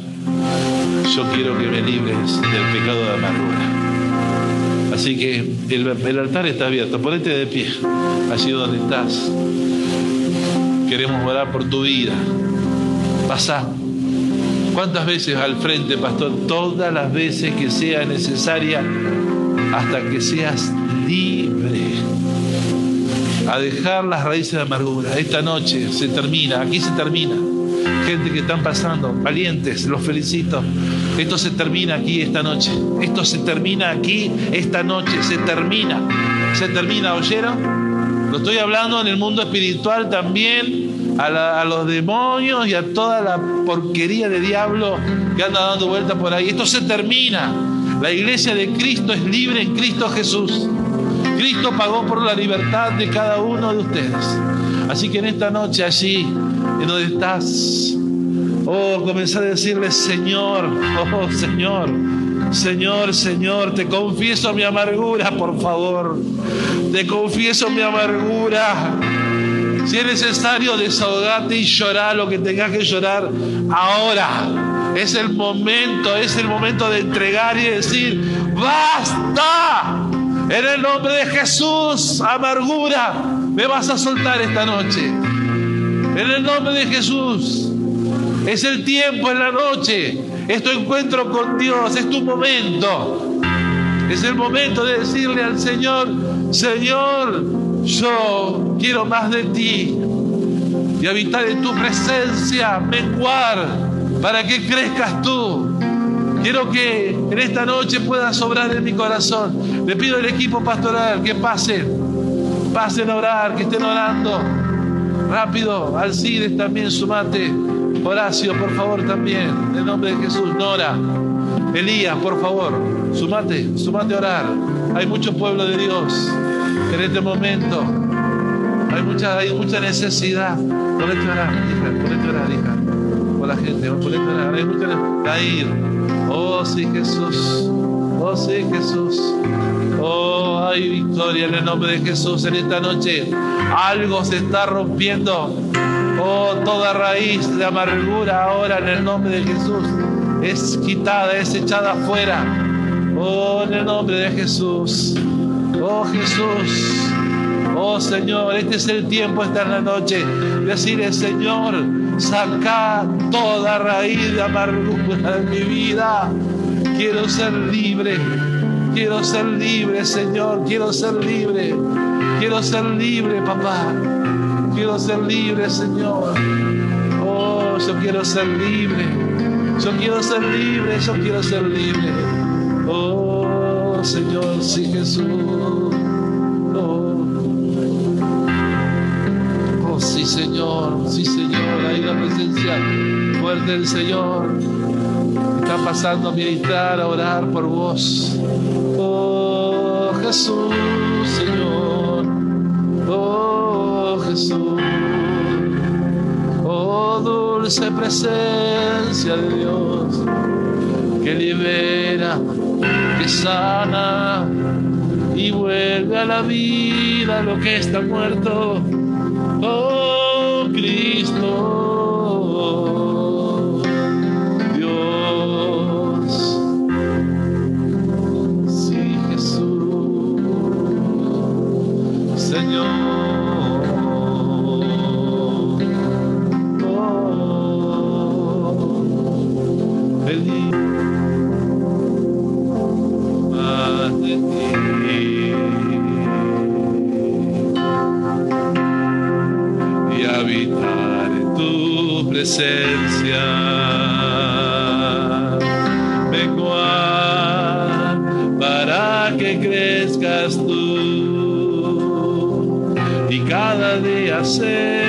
yo quiero que me libres del pecado de amargura. Así que el, altar está abierto, ponete de pie, allí donde estás. Queremos orar por tu vida. Pasa. ¿Cuántas veces al frente, pastor? Todas las veces que sea necesaria hasta que seas libre a dejar las raíces de amargura. Esta noche se termina, aquí se termina. Gente que están pasando, valientes, los felicito. Esto se termina aquí esta noche. Esto se termina aquí esta noche. Se termina. Se termina, ¿oyeron? Lo estoy hablando en el mundo espiritual también, a, a los demonios y a toda la porquería de diablo que anda dando vuelta por ahí. Esto se termina. La iglesia de Cristo es libre en Cristo Jesús. Cristo pagó por la libertad de cada uno de ustedes. Así que en esta noche allí, en donde estás, oh, comenzar a decirle, Señor, oh Señor, Señor, Señor, te confieso mi amargura, por favor. Te confieso mi amargura. Si es necesario, desahogarte y llorar lo que tengas que llorar ahora. Es el momento, es el momento de entregar y decir, basta. En el nombre de Jesús, amargura, me vas a soltar esta noche. En el nombre de Jesús. Es el tiempo, en la noche. Es tu encuentro con Dios, es tu momento. Es el momento de decirle al Señor, Señor, yo quiero más de ti y habitar en tu presencia, menguar, para que crezcas tú. Quiero que en esta noche pueda sobrar en mi corazón. Le pido al equipo pastoral que pasen, pasen a orar, que estén orando. Rápido, Alcides también sumate. Horacio, por favor, también. En el nombre de Jesús, Nora. Elías, por favor, sumate, sumate a orar. Hay mucho pueblo de Dios en este momento. Hay mucha, hay mucha necesidad. Ponete a orar, hija, ponete a orar, hija. Por la gente, ponete a orar. Hay mucha necesidad. Oh sí Jesús, oh sí Jesús. Oh, hay victoria en el nombre de Jesús en esta noche. Algo se está rompiendo. Oh, toda raíz de amargura ahora en el nombre de Jesús es quitada, es echada afuera. Oh, en el nombre de Jesús. Oh, Jesús. Oh, Señor, este es el tiempo, esta es la noche. Decirle, Señor, saca toda raíz de amargura de mi vida. Quiero ser libre, quiero ser libre, Señor, quiero ser libre, quiero ser libre, papá, quiero ser libre, Señor. Oh, yo quiero ser libre, yo quiero ser libre, yo quiero ser libre. Oh, Señor, sí, Jesús. Oh, sí, Señor, sí, Señor la presencia fuerte del Señor. Está pasando a meditar, a orar por vos. Oh Jesús, Señor. Oh Jesús. Oh dulce presencia de Dios que libera, que sana y vuelve a la vida lo que está muerto. Oh Cristo. Presencia. Menguar para que crezcas tú y cada día ser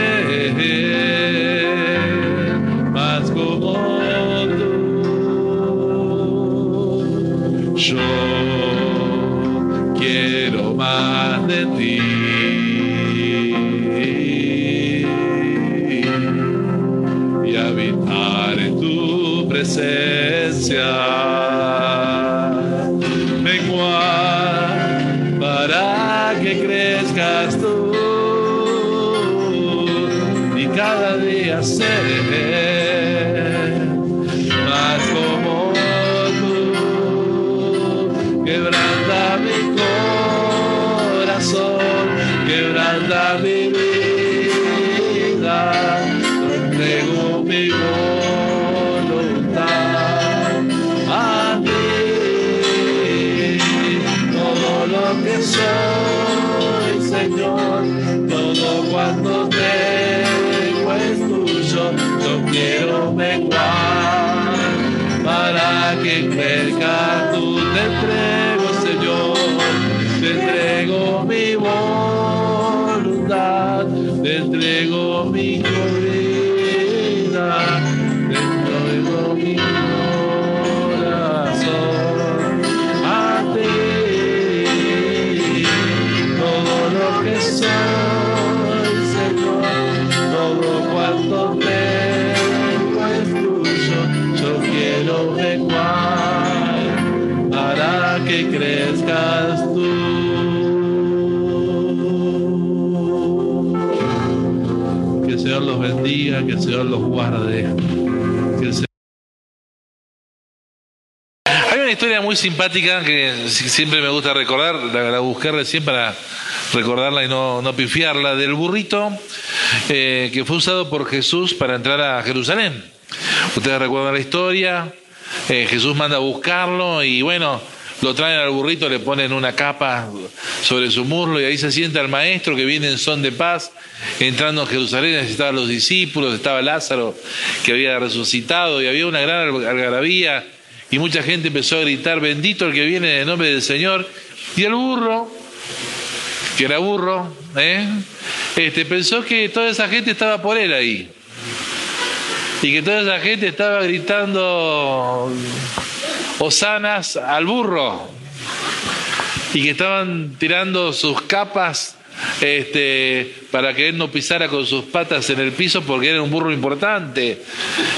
el Señor los guarde. Hay una historia muy simpática que si- siempre me gusta recordar, la, la busqué recién para recordarla y no, no pifiarla, del burrito eh, que fue usado por Jesús para entrar a Jerusalén. Ustedes recuerdan la historia, eh, Jesús manda a buscarlo y bueno, lo traen al burrito, le ponen una capa sobre su muslo y ahí se sienta el maestro que viene en son de paz, entrando a Jerusalén, estaban los discípulos, estaba Lázaro que había resucitado y había una gran algarabía y mucha gente empezó a gritar, bendito el que viene en el nombre del Señor. Y el burro, que era burro, ¿eh? este, pensó que toda esa gente estaba por él ahí. Y que toda esa gente estaba gritando hosanas al burro. Y que estaban tirando sus capas este, para que él no pisara con sus patas en el piso porque era un burro importante.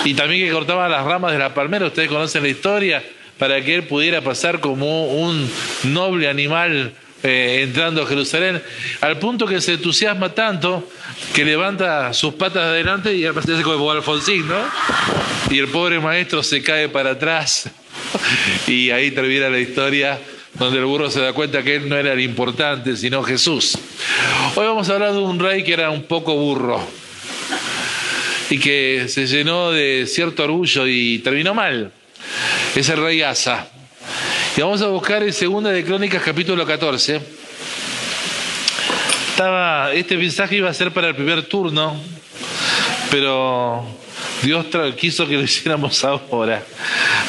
Y también que cortaban las ramas de la palmera, ustedes conocen la historia, para que él pudiera pasar como un noble animal eh, entrando a Jerusalén, al punto que se entusiasma tanto que levanta sus patas de adelante y hace como Alfonsín, ¿no? Y el pobre maestro se cae para atrás <laughs> y ahí termina la historia donde el burro se da cuenta que él no era el importante, sino Jesús. Hoy vamos a hablar de un rey que era un poco burro y que se llenó de cierto orgullo y terminó mal. Es el rey Asa. Y vamos a buscar en Segunda de Crónicas capítulo 14. Estaba, este mensaje iba a ser para el primer turno, pero Dios quiso que lo <laughs> hiciéramos ahora.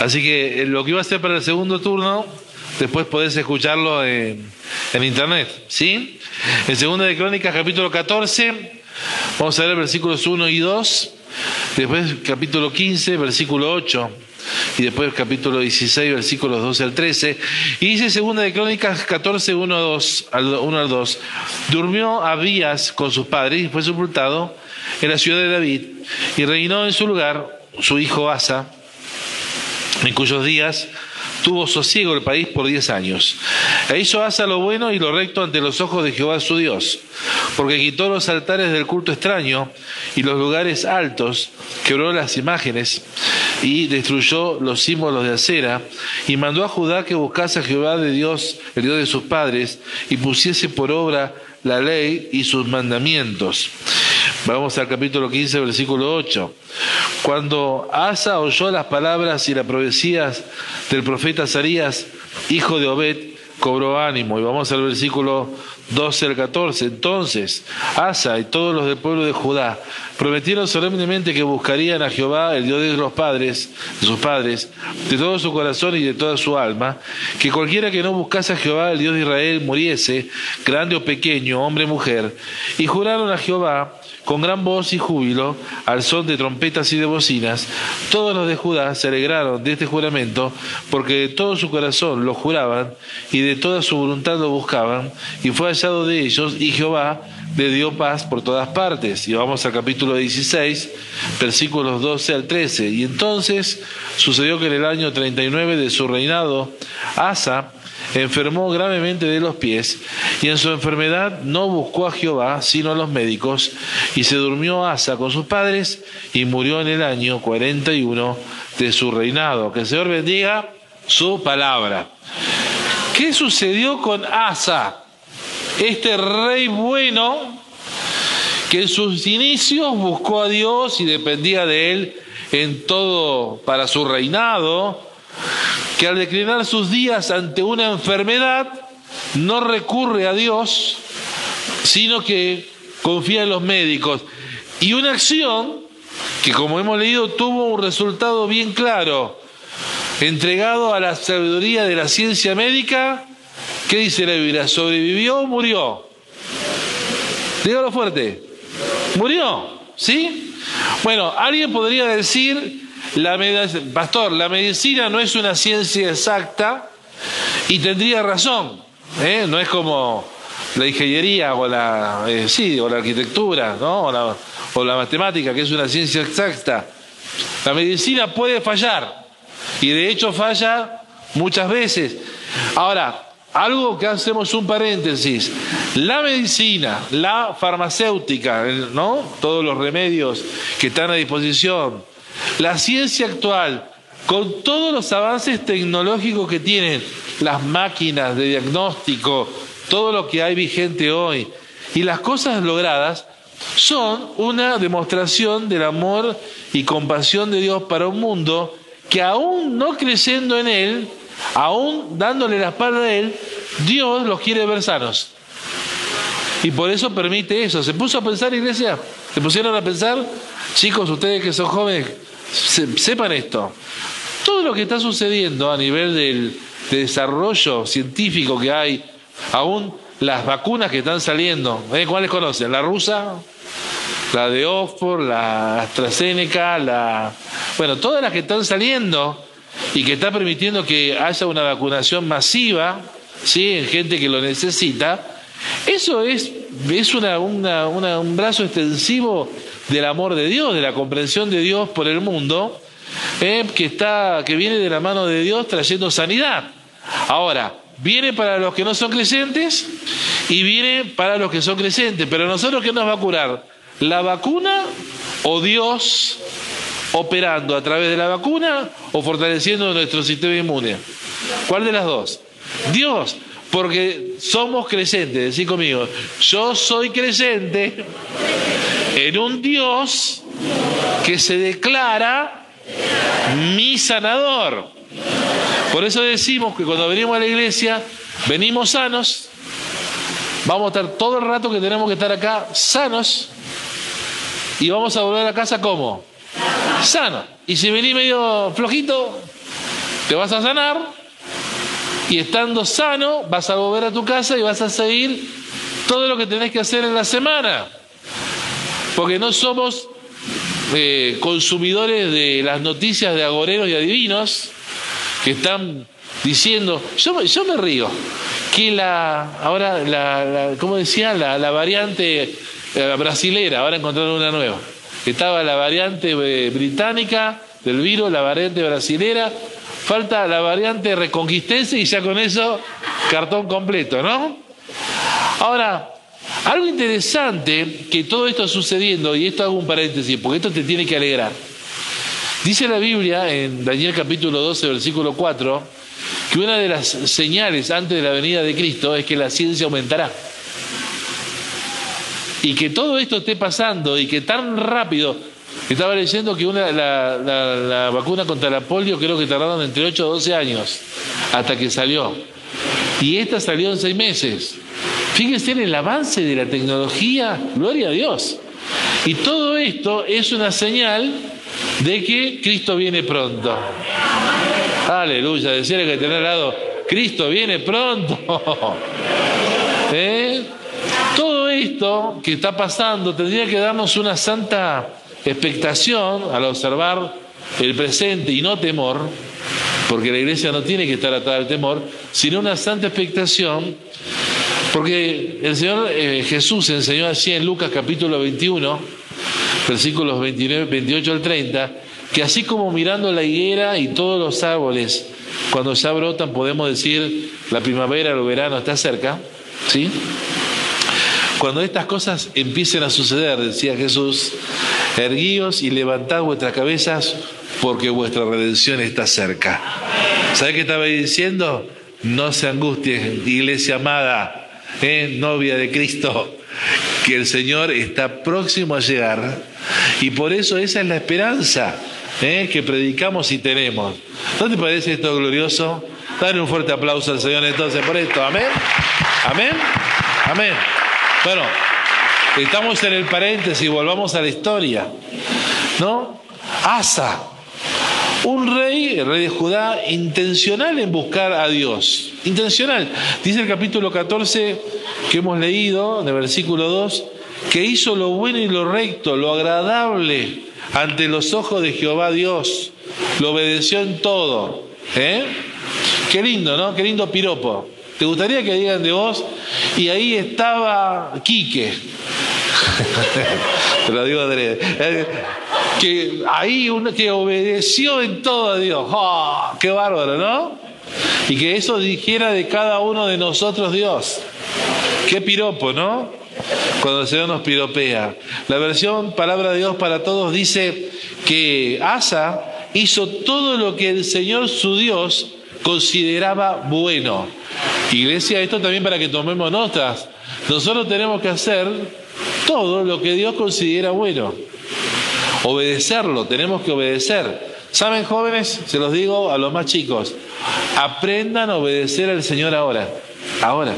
Así que eh, lo que iba a ser para el segundo turno, después podés escucharlo en, en internet, ¿sí? En Segunda de Crónicas capítulo 14, vamos a ver versículos 1 y 2, después capítulo 15, versículo 8 y después capítulo 16, versículos 12 al 13. Y dice segunda de Crónicas 14, 1, 2, al, 1 al 2. Durmió Abías con sus padres y fue sepultado en la ciudad de David y reinó en su lugar su hijo Asa, en cuyos días tuvo sosiego el país por diez años. E hizo Asa lo bueno y lo recto ante los ojos de Jehová su Dios, porque quitó los altares del culto extraño y los lugares altos, quebró las imágenes y destruyó los símbolos de acera, y mandó a Judá que buscase a Jehová de Dios, el Dios de sus padres, y pusiese por obra la ley y sus mandamientos. Vamos al capítulo 15, versículo 8. Cuando Asa oyó las palabras y las profecías del profeta Azarías, hijo de Obed, cobró ánimo. Y vamos al versículo 12 al 14. Entonces, Asa y todos los del pueblo de Judá prometieron solemnemente que buscarían a Jehová, el Dios de los padres, de sus padres, de todo su corazón y de toda su alma, que cualquiera que no buscase a Jehová, el Dios de Israel, muriese, grande o pequeño, hombre o mujer, y juraron a Jehová con gran voz y júbilo, al son de trompetas y de bocinas, todos los de Judá se alegraron de este juramento, porque de todo su corazón lo juraban y de toda su voluntad lo buscaban, y fue hallado de ellos, y Jehová le dio paz por todas partes. Y vamos al capítulo 16, versículos 12 al 13. Y entonces sucedió que en el año 39 de su reinado, Asa, enfermó gravemente de los pies y en su enfermedad no buscó a Jehová sino a los médicos y se durmió Asa con sus padres y murió en el año 41 de su reinado. Que el Señor bendiga su palabra. ¿Qué sucedió con Asa? Este rey bueno que en sus inicios buscó a Dios y dependía de él en todo para su reinado, que al declinar sus días ante una enfermedad, no recurre a Dios, sino que confía en los médicos. Y una acción que, como hemos leído, tuvo un resultado bien claro, entregado a la sabiduría de la ciencia médica, ¿qué dice la Biblia? ¿Sobrevivió o murió? Dígalo fuerte. ¿Murió? ¿Sí? Bueno, alguien podría decir pastor, la medicina no es una ciencia exacta y tendría razón. ¿eh? No es como la ingeniería o la, eh, sí, o la arquitectura o, la, o la matemática, que es una ciencia exacta. La medicina puede fallar y de hecho falla muchas veces. Ahora, algo que hacemos un paréntesis. La medicina, la farmacéutica, ¿no? Todos los remedios que están a disposición, la ciencia actual, con todos los avances tecnológicos que tienen las máquinas de diagnóstico, todo lo que hay vigente hoy y las cosas logradas, son una demostración del amor y compasión de Dios para un mundo que aún no creciendo en Él, aún dándole la espalda a Él, Dios los quiere ver sanos. Y por eso permite eso. ¿Se puso a pensar, iglesia? ¿Se pusieron a pensar? Chicos, ustedes que son jóvenes, sepan esto. Todo lo que está sucediendo a nivel del desarrollo científico que hay, aún las vacunas que están saliendo, ¿eh? ¿cuáles conocen? La rusa, la de Oxford, la AstraZeneca, la... Bueno, todas las que están saliendo y que está permitiendo que haya una vacunación masiva, ¿sí? En gente que lo necesita, eso es, es una, un brazo extensivo del amor de Dios, de la comprensión de Dios por el mundo, eh, que, está, que viene de la mano de Dios trayendo sanidad. Ahora, viene para los que no son creyentes y viene para los que son creyentes. Pero nosotros, ¿qué nos va a curar? ¿La vacuna o Dios operando a través de la vacuna o fortaleciendo nuestro sistema inmune? ¿Cuál de las dos? Dios, porque somos creyentes, decí conmigo, yo soy creyente en un Dios que se declara mi sanador. Por eso decimos que cuando venimos a la iglesia, venimos sanos, vamos a estar todo el rato que tenemos que estar acá sanos. Y vamos a volver a casa como sano. Y si venís medio flojito, te vas a sanar y estando sano vas a volver a tu casa y vas a seguir todo lo que tenés que hacer en la semana porque no somos eh, consumidores de las noticias de agoreros y adivinos que están diciendo, yo, yo me río, que la, ahora, la, ¿cómo decía? La, variante la brasilera, ahora encontraron una nueva. Estaba la variante eh, británica del virus, la variante brasilera, falta la variante reconquistense y ya con eso cartón completo, ¿no? Ahora, algo interesante que todo esto sucediendo, y esto hago un paréntesis, porque esto te tiene que alegrar. Dice la Biblia en Daniel capítulo 12, versículo 4, que una de las señales antes de la venida de Cristo es que la ciencia aumentará. Y que todo esto esté pasando y que tan rápido, estaba leyendo que una, la, vacuna contra la polio creo que tardaron entre 8 o 12 años hasta que salió. y esta salió en seis meses. Fíjense en el avance de la tecnología, gloria a Dios. Y todo esto es una señal de que Cristo viene pronto. Aleluya, decirle que tener al lado, Cristo viene pronto. <laughs> ¿Eh? Todo esto que está pasando tendría que darnos una santa expectación al observar el presente y no temor, porque la iglesia no tiene que estar atada al temor, sino una santa expectación, porque el Señor eh, Jesús enseñó así en Lucas capítulo 21, versículos 29, 28 al 30, que así como mirando la higuera y todos los árboles, cuando ya brotan, podemos decir la primavera o el verano está cerca, ¿sí? Cuando estas cosas empiecen a suceder, decía Jesús, erguíos y levantad vuestras cabezas porque vuestra redención está cerca. ¿Sabe qué estaba diciendo? No se angustien, iglesia amada, ¿eh? novia de Cristo, que el Señor está próximo a llegar. Y por eso esa es la esperanza ¿eh? que predicamos y tenemos. ¿No te parece esto glorioso? Dale un fuerte aplauso al Señor entonces por esto. Amén. Amén. Amén. Bueno, estamos en el paréntesis, volvamos a la historia. ¿No? Asa, un rey, el rey de Judá, intencional en buscar a Dios. Intencional. Dice el capítulo 14 que hemos leído, en el versículo 2, que hizo lo bueno y lo recto, lo agradable ante los ojos de Jehová Dios. Lo obedeció en todo. ¿Eh? Qué lindo, ¿no? Qué lindo piropo. ¿Te gustaría que digan de vos? Y ahí estaba Quique. <laughs> Te lo digo Andrés. Eh, que ahí uno que obedeció en todo a Dios. ¡Oh, qué bárbaro, ¿no? Y que eso dijera de cada uno de nosotros Dios. Qué piropo, ¿no? Cuando el Señor nos piropea. La versión Palabra de Dios para Todos dice que Asa hizo todo lo que el Señor su Dios consideraba bueno. Iglesia, esto también para que tomemos notas. Nosotros tenemos que hacer todo lo que Dios considera bueno. Obedecerlo, tenemos que obedecer. ¿Saben, jóvenes? Se los digo a los más chicos. Aprendan a obedecer al Señor ahora. Ahora.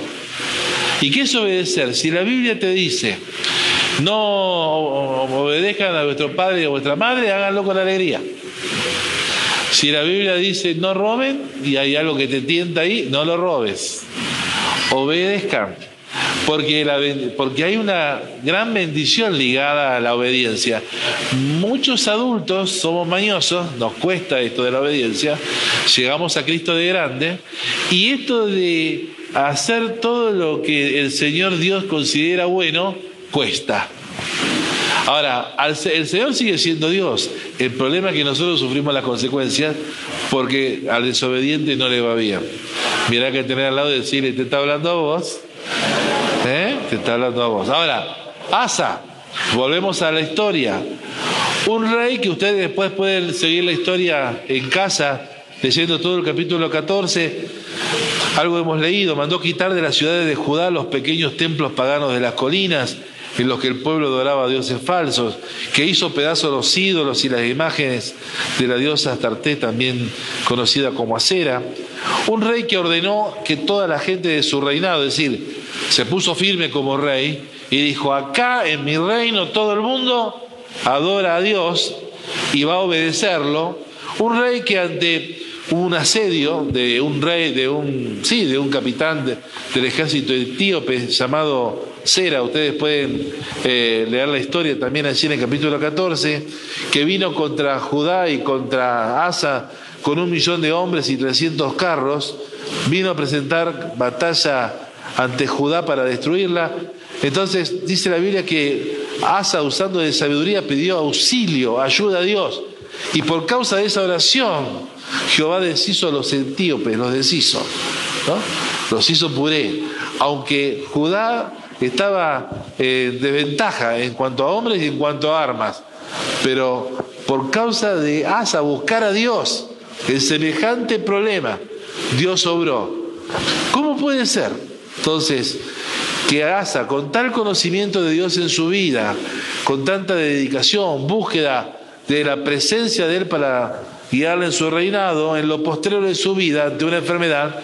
¿Y qué es obedecer? Si la Biblia te dice, no obedezcan a vuestro padre y a vuestra madre, háganlo con alegría. Si la Biblia dice no roben y hay algo que te tienta ahí, no lo robes. Obedezcan. Porque, porque hay una gran bendición ligada a la obediencia. Muchos adultos somos mañosos, nos cuesta esto de la obediencia, llegamos a Cristo de grande, y esto de hacer todo lo que el Señor Dios considera bueno, cuesta. Ahora, el Señor sigue siendo Dios. El problema es que nosotros sufrimos las consecuencias porque al desobediente no le va bien. Mirá que tener al lado y decirle, te está hablando a vos. ¿Eh? Te está hablando a vos. Ahora, Asa, volvemos a la historia. Un rey que ustedes después pueden seguir la historia en casa, leyendo todo el capítulo 14. Algo hemos leído, mandó quitar de las ciudades de Judá los pequeños templos paganos de las colinas en los que el pueblo adoraba a dioses falsos, que hizo pedazos los ídolos y las imágenes de la diosa Astarte, también conocida como Acera, un rey que ordenó que toda la gente de su reinado, es decir, se puso firme como rey y dijo, acá en mi reino todo el mundo adora a Dios y va a obedecerlo, un rey que ante un asedio de un rey, de un, sí, de un capitán del ejército etíope llamado Cera, ustedes pueden eh, leer la historia también allí en el capítulo 14, que vino contra Judá y contra Asa con un millón de hombres y 300 carros, vino a presentar batalla ante Judá para destruirla. Entonces dice la Biblia que Asa, usando de sabiduría, pidió auxilio, ayuda a Dios. Y por causa de esa oración, Jehová deshizo a los etíopes, los deshizo, ¿no? los hizo puré. Aunque Judá estaba en desventaja en cuanto a hombres y en cuanto a armas, pero por causa de Asa buscar a Dios en semejante problema, Dios obró. ¿Cómo puede ser? Entonces, que Asa, con tal conocimiento de Dios en su vida, con tanta dedicación, búsqueda de la presencia de Él para guiarle en su reinado, en lo postrero de su vida, ante una enfermedad,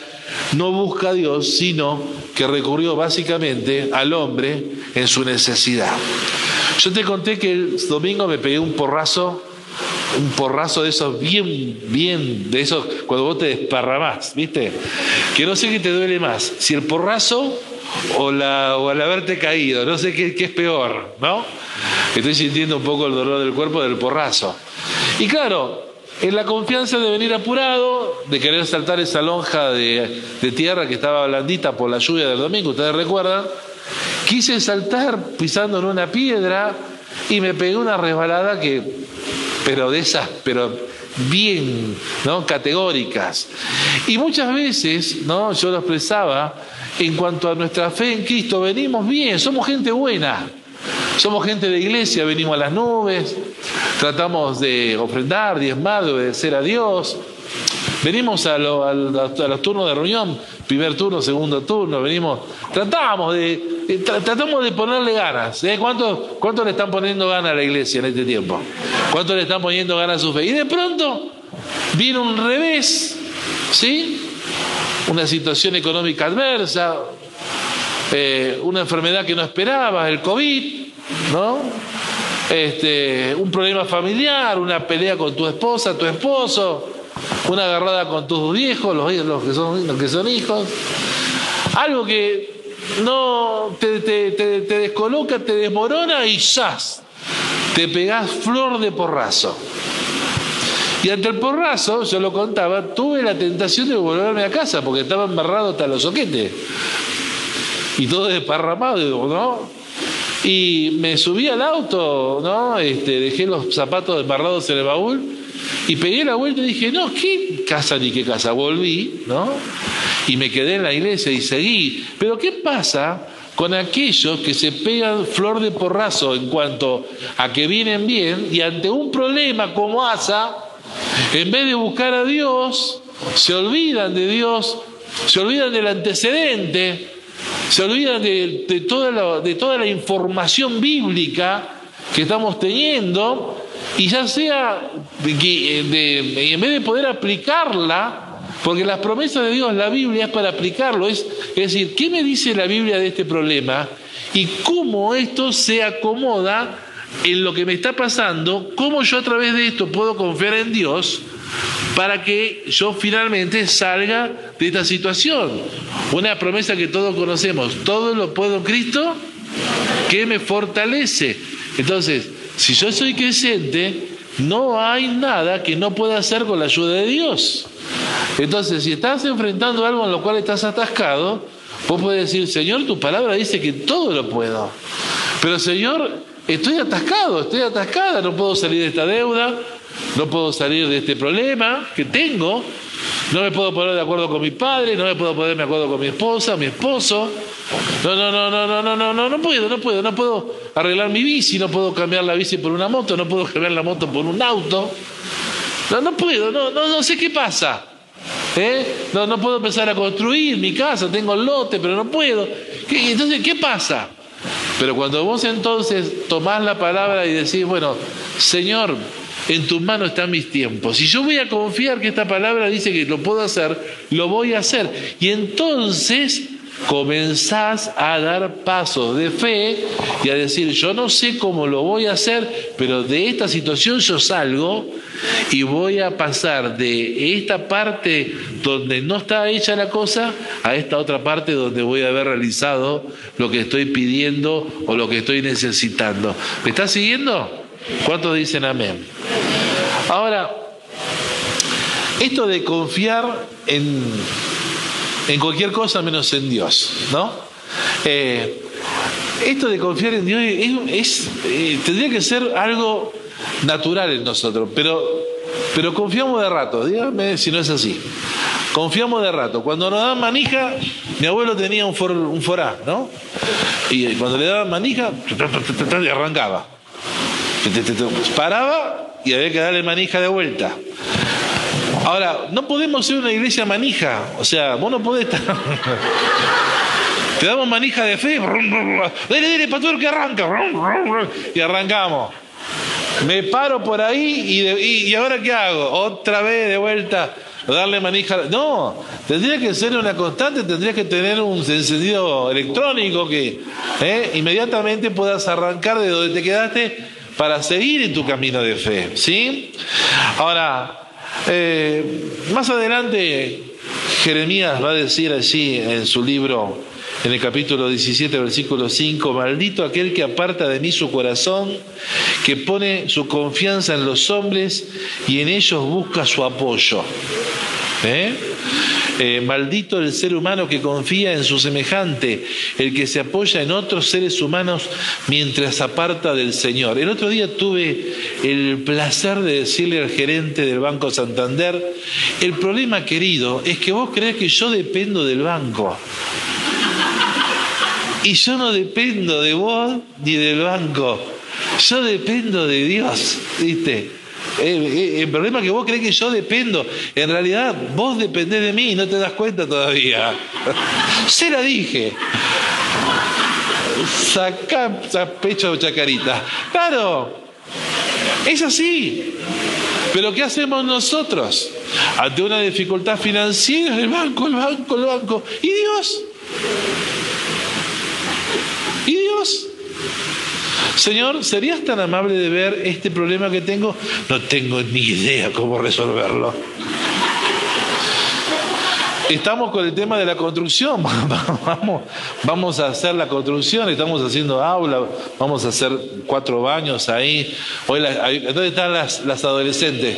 no busca a Dios, sino que recurrió básicamente al hombre en su necesidad. Yo te conté que el domingo me pegué un porrazo, un porrazo de esos bien, bien, de esos cuando vos te desparramás, ¿viste? Que no sé qué te duele más, si el porrazo o, la, o al haberte caído, no sé qué, qué es peor, ¿no? Estoy sintiendo un poco el dolor del cuerpo del porrazo. Y claro, en la confianza de venir apurado, de querer saltar esa lonja de, tierra que estaba blandita por la lluvia del domingo, ustedes recuerdan, quise saltar pisando en una piedra y me pegué una resbalada que, pero de esas, pero bien, ¿no? Categóricas. Y muchas veces, ¿no? Yo lo expresaba, en cuanto a nuestra fe en Cristo, venimos bien, somos gente buena. Somos gente de iglesia, venimos a las nubes, tratamos de ofrendar, diezmar, de obedecer a Dios. Venimos a, los turnos de reunión, primer turno, segundo turno, venimos, tratamos de, tratamos de ponerle ganas. ¿eh? ¿Cuánto, ¿Cuánto le están poniendo ganas a la iglesia en este tiempo? ¿Cuánto le están poniendo ganas a su fe? Y de pronto viene un revés, ¿sí? Una situación económica adversa, eh, una enfermedad que no esperabas, el COVID, ¿no? Este, un problema familiar, una pelea con tu esposa, tu esposo, una agarrada con tus viejos, los, los, que, son, los que son hijos. Algo que no te, te, descoloca, te desmorona y ya te pegás flor de porrazo. Y ante el porrazo, yo lo contaba, tuve la tentación de volverme a casa porque estaba embarrado hasta los soquetes. Y todo desparramado, ¿no? Y me subí al auto, ¿no? Este, dejé los zapatos desbarrados en el baúl y pegué la vuelta y dije, no, ¿qué casa ni qué casa? Volví, ¿no? Y me quedé en la iglesia y seguí. Pero ¿qué pasa con aquellos que se pegan flor de porrazo en cuanto a que vienen bien y ante un problema como Asa, en vez de buscar a Dios, se olvidan de Dios, se olvidan del antecedente, se olvidan de, toda la, de toda la información bíblica que estamos teniendo y ya sea de, en vez de poder aplicarla, porque las promesas de Dios, la Biblia es para aplicarlo, es, es decir, ¿qué me dice la Biblia de este problema? Y cómo esto se acomoda en lo que me está pasando, cómo yo a través de esto puedo confiar en Dios para que yo finalmente salga de esta situación. Una promesa que todos conocemos, todo lo puedo Cristo que me fortalece. Entonces, si yo soy creyente, no hay nada que no pueda hacer con la ayuda de Dios. Entonces, si estás enfrentando algo en lo cual estás atascado, vos puedes decir, Señor, tu palabra dice que todo lo puedo. Pero Señor, estoy atascado, estoy atascada, no puedo salir de esta deuda, no puedo salir de este problema que tengo, no me puedo poner de acuerdo con mi padre, no me puedo poner de acuerdo con mi esposa, mi esposo. No, no, no, no, no, no, no, no, no puedo, no puedo, no puedo arreglar mi bici, no puedo cambiar la bici por una moto, no puedo cambiar la moto por un auto. No, no puedo, no, no, no sé qué pasa. ¿Eh? No, no puedo empezar a construir mi casa, tengo el lote, pero no puedo. Entonces, ¿qué pasa? Pero cuando vos entonces tomás la palabra y decís, bueno, Señor, en tus manos están mis tiempos. Si yo voy a confiar que esta palabra dice que lo puedo hacer, lo voy a hacer. Y entonces comenzás a dar pasos de fe y a decir, yo no sé cómo lo voy a hacer, pero de esta situación yo salgo y voy a pasar de esta parte donde no está hecha la cosa a esta otra parte donde voy a haber realizado lo que estoy pidiendo o lo que estoy necesitando. ¿Me estás siguiendo? ¿Cuántos dicen amén? Ahora, esto de confiar en, en cualquier cosa menos en Dios, ¿no? Eh, esto de confiar en Dios es, eh, tendría que ser algo natural en nosotros, pero, pero confiamos de rato, dígame si no es así. Confiamos de rato. Cuando nos dan manija, mi abuelo tenía un, un forá, ¿no? Y cuando le daban manija, arrancaba. Paraba y había que darle manija de vuelta. Ahora, no podemos ser una iglesia manija. O sea, vos no podés estar. <laughs> Te damos manija de fe. Dale, dale, pastor, que arranca. Y arrancamos. Me paro por ahí y, y, ahora qué hago? Otra vez de vuelta darle manija. No, tendría que ser una constante, tendría que tener un encendido electrónico que ¿eh? inmediatamente puedas arrancar de donde te quedaste para seguir en tu camino de fe. ¿Sí? Ahora, eh, más adelante Jeremías va a decir allí en su libro en el capítulo 17, versículo 5, maldito aquel que aparta de mí su corazón, que pone su confianza en los hombres y en ellos busca su apoyo. ¿Eh? Eh, maldito el ser humano que confía en su semejante, el que se apoya en otros seres humanos mientras aparta del Señor. El otro día tuve el placer de decirle al gerente del Banco Santander, el problema querido es que vos crees que yo dependo del banco. Y yo no dependo de vos ni del banco. Yo dependo de Dios, ¿viste? Eh, eh, el problema es que vos crees que yo dependo. En realidad, vos dependés de mí y no te das cuenta todavía. <laughs> Se la dije. Saca, pecho chacarita. Claro, es así. Pero ¿qué hacemos nosotros? Ante una dificultad financiera, el banco, el banco, el banco. ¿Y Dios? ¿Y Dios? Señor, ¿serías tan amable de ver este problema que tengo? No tengo ni idea cómo resolverlo. Estamos con el tema de la construcción. <laughs> Vamos, vamos a hacer la construcción, estamos haciendo aula, vamos a hacer cuatro baños ahí. ¿Dónde están las, adolescentes?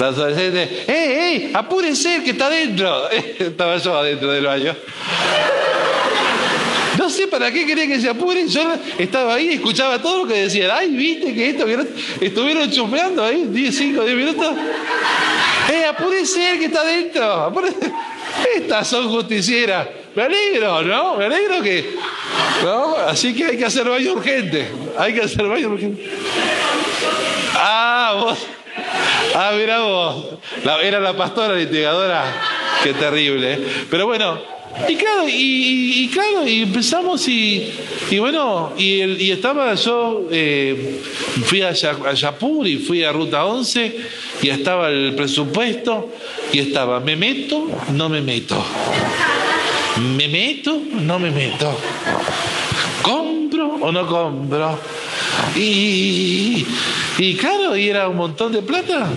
Las adolescentes, ¡eh, eh! ¡Apúrese que está adentro! <laughs> Estaba yo adentro del baño. No para qué quería que se apuren. Yo estaba ahí escuchaba todo lo que decían. Ay, viste que esto, que estuvieron chumbeando ahí 10, 5, 10 minutos. ¡Eh, apúrese que está adentro! Estas son justicieras. Me alegro, ¿no? Me alegro que. ¿no? Así que hay que hacer baño urgente. Hay que hacer baño urgente. Ah, vos. Ah, mira vos. era la pastora litigadora. Qué terrible. Pero bueno, y claro, y, claro, y empezamos y, bueno, y, estaba yo, eh, fui a, Yapur y fui a Ruta 11 y estaba el presupuesto y estaba, me meto, no me meto. Me meto, no me meto. Compro o no compro. Y, y claro, y era un montón de plata.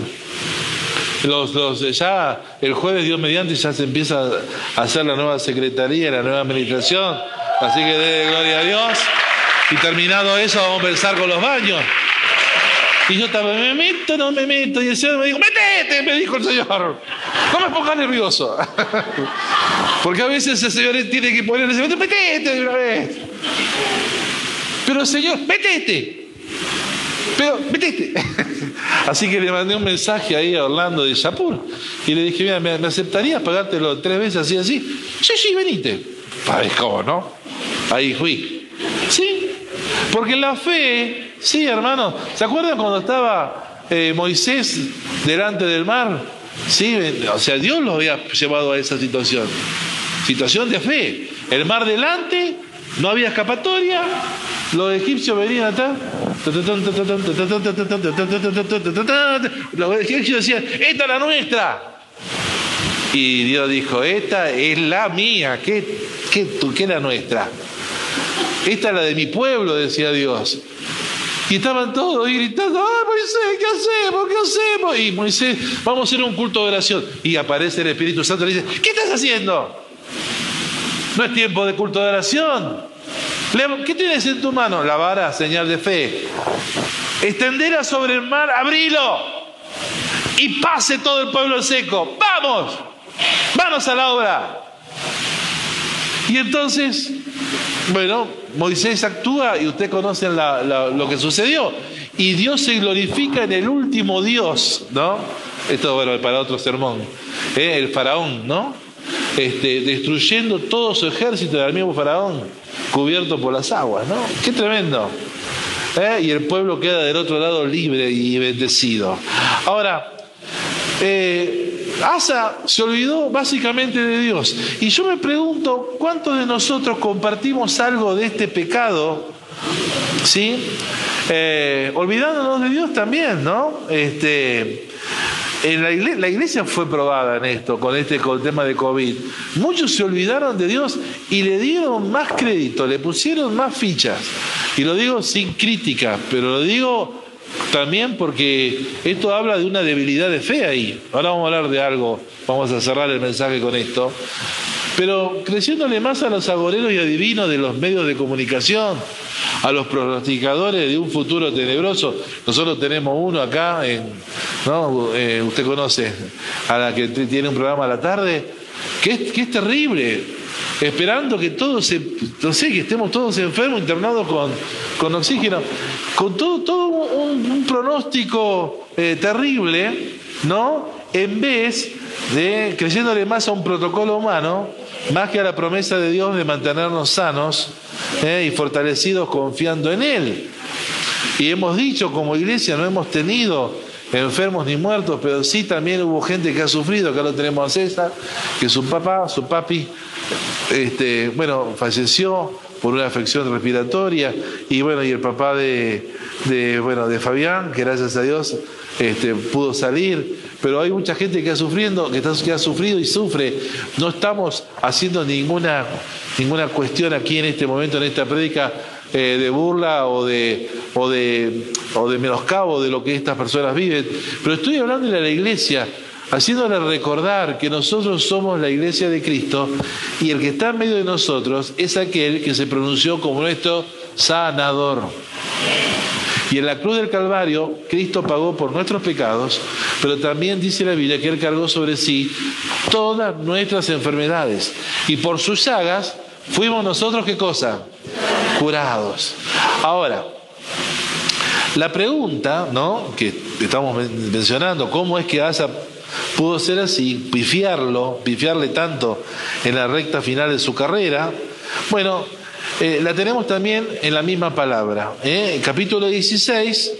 Los, los, ya el jueves, Dios mediante, ya se empieza a hacer la nueva secretaría, la nueva administración. Así que de gloria a Dios. Y terminado eso, vamos a empezar con los baños. Y yo estaba, me meto, no me meto. Y el Señor me dijo, metete, me dijo el Señor. No me pongas nervioso. <laughs> Porque a veces el Señor tiene que ponerle, metete de una vez. Pero Señor, metete. Pero, metete. <laughs> Así que le mandé un mensaje ahí a Orlando de Yapur y le dije, mira, ¿me, aceptarías pagártelo tres veces así, así? Sí, sí, venite. ¿Sabes cómo, no? Ahí fui. Sí, porque la fe, sí, hermano, ¿se acuerdan cuando estaba eh, Moisés delante del mar? Sí, o sea, Dios lo había llevado a esa situación. Situación de fe. El mar delante, no había escapatoria, los egipcios venían acá. Los egipcios decían, esta es la nuestra. Y Dios dijo, esta es la mía, ¿qué, qué, qué es la nuestra? Esta es la de mi pueblo, decía Dios. Y estaban todos gritando, ¡ay Moisés, qué hacemos! ¿Qué hacemos? Y Moisés, vamos a hacer un culto de oración. Y aparece el Espíritu Santo y le dice, ¿qué estás haciendo? No es tiempo de culto de oración. ¿Qué tienes en tu mano? La vara, señal de fe. Extenderla sobre el mar, abrilo. Y pase todo el pueblo seco. ¡Vamos! ¡Vamos a la obra! Y entonces, bueno, Moisés actúa y usted conoce lo que sucedió. Y Dios se glorifica en el último Dios, ¿no? Esto, bueno, para otro sermón. ¿eh? El faraón, ¿no? Este, destruyendo todo su ejército del mismo faraón cubierto por las aguas, ¿no? Qué tremendo. ¿Eh? Y el pueblo queda del otro lado libre y bendecido. Ahora, eh, Asa se olvidó básicamente de Dios. Y yo me pregunto, ¿cuántos de nosotros compartimos algo de este pecado? ¿Sí? Eh, olvidándonos de Dios también, ¿no? Este, En la, iglesia, la iglesia fue probada en esto, con este con el tema de COVID. Muchos se olvidaron de Dios y le dieron más crédito, le pusieron más fichas. Y lo digo sin crítica, pero lo digo también porque esto habla de una debilidad de fe ahí. Ahora vamos a hablar de algo, vamos a cerrar el mensaje con esto. Pero creciéndole más a los agoreros y adivinos de los medios de comunicación, a los pronosticadores de un futuro tenebroso. Nosotros tenemos uno acá, en, ¿no? Eh, usted conoce a la que tiene un programa a la tarde, que es, que es terrible, esperando que todos se, no sé, que estemos todos enfermos, internados con, con oxígeno, con todo, todo un, pronóstico eh, terrible, ¿no? En vez de creyéndole más a un protocolo humano, más que a la promesa de Dios de mantenernos sanos ¿eh? y fortalecidos confiando en Él. Y hemos dicho como iglesia, no hemos tenido enfermos ni muertos, pero sí también hubo gente que ha sufrido, acá lo tenemos a César, que su papá, su papi, este, bueno, falleció por una afección respiratoria, y bueno, y el papá de, de, bueno, de Fabián, que gracias a Dios este, pudo salir, pero hay mucha gente que ha, sufriendo, que, está, que ha sufrido y sufre. No estamos haciendo ninguna, ninguna cuestión aquí en este momento, en esta prédica, eh, de burla o de, o, de, o de menoscabo de lo que estas personas viven, pero estoy hablando de la iglesia, haciéndole recordar que nosotros somos la iglesia de Cristo y el que está en medio de nosotros es aquel que se pronunció como nuestro sanador. Y en la cruz del Calvario, Cristo pagó por nuestros pecados, pero también dice la Biblia que Él cargó sobre sí todas nuestras enfermedades. Y por sus llagas fuimos nosotros, ¿qué cosa? Curados. Ahora, la pregunta, ¿no? Que estamos mencionando, ¿cómo es que Asa pudo ser así, pifiarlo, pifiarle tanto en la recta final de su carrera? Bueno, eh, la tenemos también en la misma palabra. ¿eh? capítulo 16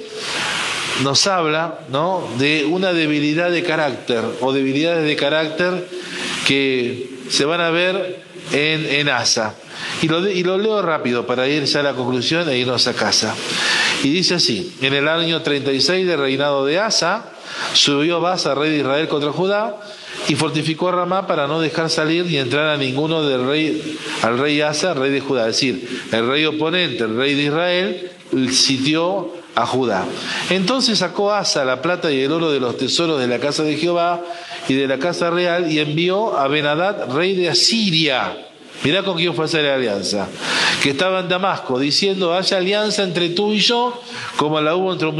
nos habla ¿no? de una debilidad de carácter o debilidades de carácter que se van a ver en, en Asa. Y lo, y lo, leo rápido para ir a la conclusión e irnos a casa. Y dice así, en el año 36 del reinado de Asa, subió Asa, rey de Israel, contra Judá, y fortificó a Ramá para no dejar salir ni entrar a ninguno del rey, al rey Asa, rey de Judá. Es decir, el rey oponente, el rey de Israel, sitió a Judá. Entonces sacó Asa la plata y el oro de los tesoros de la casa de Jehová y de la casa real y envió a Benadad, rey de Asiria Mirá con quién fue a hacer la alianza. Que estaba en Damasco diciendo, haya alianza entre tú y yo, como la hubo entre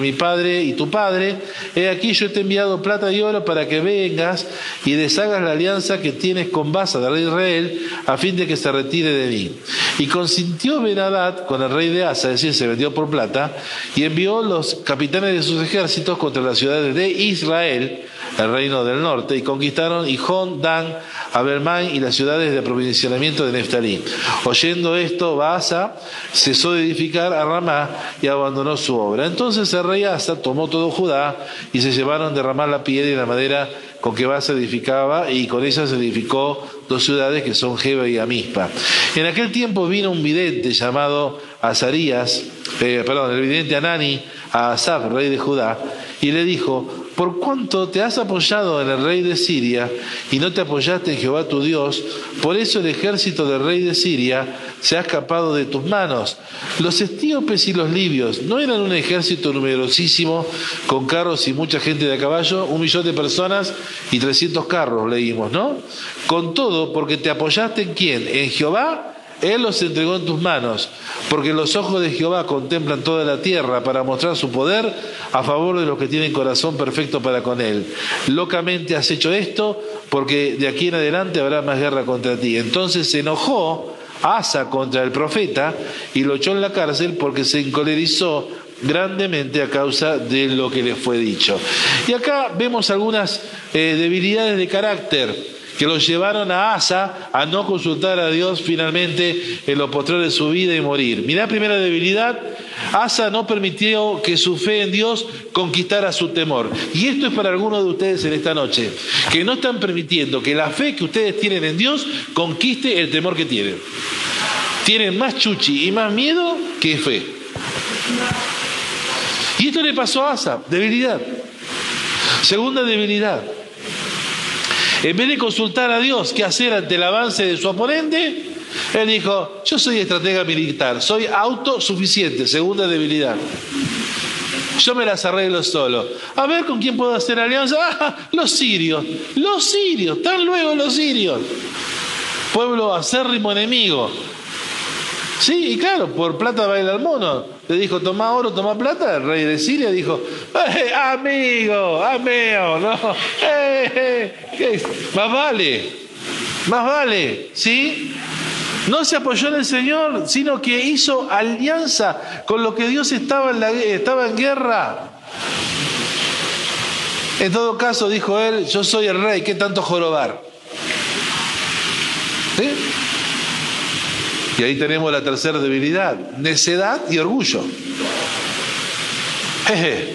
mi, padre y tu padre. He aquí yo te he enviado plata y oro para que vengas y deshagas la alianza que tienes con Basa, del rey de Israel, a fin de que se retire de mí. Y consintió Benadad con el rey de Asa, es decir, se vendió por plata, y envió los capitanes de sus ejércitos contra las ciudades de Israel, el reino del norte, y conquistaron Ijón, Dan, Abermán y las ciudades de aprovisionamiento de Neftalí. Oyendo esto, Baasa cesó de edificar a Ramá y abandonó su obra. Entonces el rey Asa tomó todo Judá y se llevaron de Ramá la piedra y la madera con que Baasa edificaba y con ella se edificó dos ciudades que son Jeba y Amispa. En aquel tiempo vino un vidente llamado Azarías, eh, perdón, el vidente Anani, a Asaf, rey de Judá, y le dijo, por cuanto te has apoyado en el rey de Siria y no te apoyaste en Jehová tu Dios, por eso el ejército del rey de Siria se ha escapado de tus manos. Los estíopes y los libios no eran un ejército numerosísimo con carros y mucha gente de a caballo, un millón de personas y trescientos carros, leímos, ¿no? Con todo, porque te apoyaste en quién? En Jehová él los entregó en tus manos, porque los ojos de Jehová contemplan toda la tierra para mostrar su poder a favor de los que tienen corazón perfecto para con Él. Locamente has hecho esto, porque de aquí en adelante habrá más guerra contra ti. Entonces se enojó Asa contra el profeta y lo echó en la cárcel porque se encolerizó grandemente a causa de lo que le fue dicho. Y acá vemos algunas eh, debilidades de carácter que lo llevaron a Asa a no consultar a Dios finalmente en lo posterior de su vida y morir. Mirá primera debilidad, Asa no permitió que su fe en Dios conquistara su temor. Y esto es para algunos de ustedes en esta noche, que no están permitiendo que la fe que ustedes tienen en Dios conquiste el temor que tienen. Tienen más chuchi y más miedo que fe. Y esto le pasó a Asa, debilidad. Segunda debilidad. En vez de consultar a Dios qué hacer ante el avance de su oponente, él dijo, yo soy estratega militar, soy autosuficiente, segunda debilidad. Yo me las arreglo solo. A ver con quién puedo hacer alianza. <laughs> Ah, los sirios, los sirios, tan luego los sirios. Pueblo acérrimo enemigo. Sí, y claro, por plata baila el mono. Le dijo, toma oro, toma plata. El rey de Siria dijo, eh, amigo, amigo, no. Eh, eh, más vale, más vale, ¿sí? No se apoyó en el Señor, sino que hizo alianza con lo que Dios estaba en, la, estaba en guerra. En todo caso, dijo él, yo soy el rey, ¿qué tanto jorobar? Y ahí tenemos la tercera debilidad, necedad y orgullo. Jeje.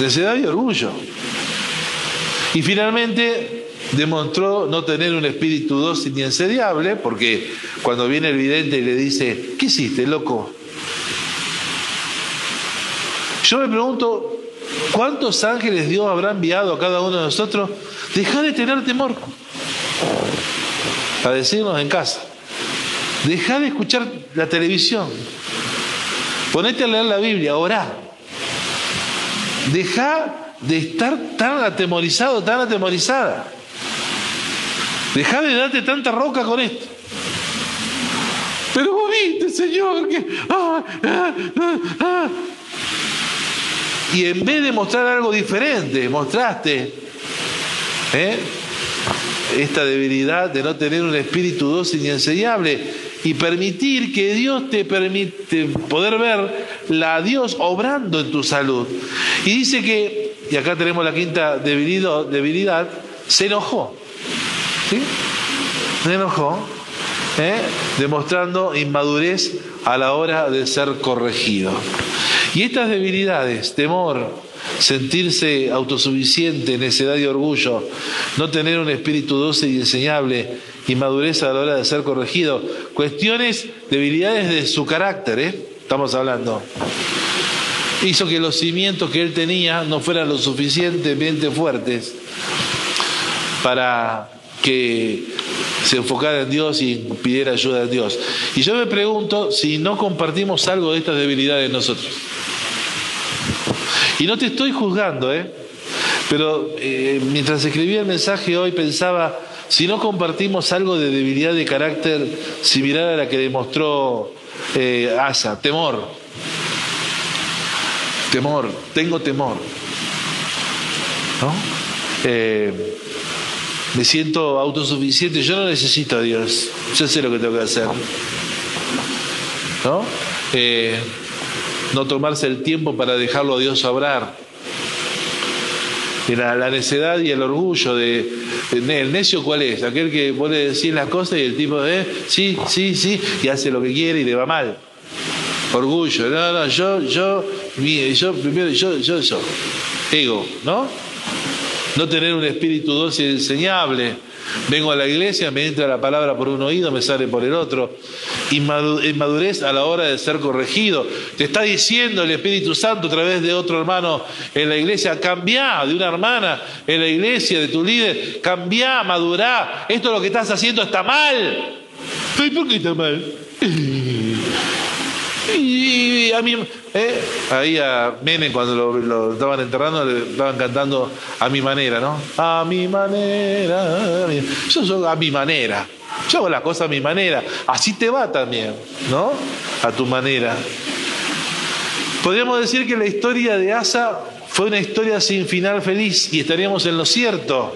Necedad y orgullo. Y finalmente demostró no tener un espíritu dócil ni ensediable, porque cuando viene el vidente y le dice, ¿qué hiciste, loco? Yo me pregunto, ¿cuántos ángeles Dios habrá enviado a cada uno de nosotros? Deja de tener temor. A decirnos en casa. Deja de escuchar la televisión. Ponete a leer la Biblia, orá. Deja de estar tan atemorizado, tan atemorizada. Deja de darte tanta roca con esto. Pero vos viste, Señor, que... Ah, ah, ah, y en vez de mostrar algo diferente, mostraste ¿eh? esta debilidad de no tener un espíritu dócil y enseñable y permitir que Dios te permite poder ver la Dios obrando en tu salud. Y dice que, y acá tenemos la quinta debilidad, se enojó. ¿Sí? Se enojó, ¿eh? demostrando inmadurez a la hora de ser corregido. Y estas debilidades, temor, sentirse autosuficiente, necedad y orgullo, no tener un espíritu dócil y enseñable, inmadurez a la hora de ser corregido, cuestiones, debilidades de su carácter, ¿eh? estamos hablando, hizo que los cimientos que él tenía no fueran lo suficientemente fuertes para que se enfocara en Dios y pidiera ayuda a Dios. Y yo me pregunto si no compartimos algo de estas debilidades nosotros. Y no te estoy juzgando, ¿eh? Pero eh, mientras escribía el mensaje hoy pensaba, si no compartimos algo de debilidad de carácter similar a la que demostró eh, Asa, temor. Temor, tengo temor. ¿No? Eh, me siento autosuficiente, yo no necesito a Dios, yo sé lo que tengo que hacer. ¿No? No tomarse el tiempo para dejarlo a Dios obrar. La, la necedad y el orgullo de, el necio cuál es, aquel que puede decir las cosas y el tipo de sí, sí, sí, y hace lo que quiere y le va mal. Orgullo, no, no, yo, yo, yo, primero, yo, yo, yo. Ego, ¿no? no tener un espíritu dulce enseñable. Vengo a la iglesia, me entra la palabra por un oído, me sale por el otro. Inmadurez a la hora de ser corregido. Te está diciendo el Espíritu Santo a través de otro hermano en la iglesia, cambia de una hermana en la iglesia, de tu líder, cambia, madurá. Esto lo que estás haciendo está mal. ¿Por qué está mal? <laughs> Y a mí, eh, ahí a Menem cuando lo, estaban enterrando le estaban cantando a mi manera, ¿no? A mi manera. Yo a mi manera. Yo hago las cosas a mi manera. Así te va también, ¿no? A tu manera. Podríamos decir que la historia de Asa fue una historia sin final feliz y estaríamos en lo cierto.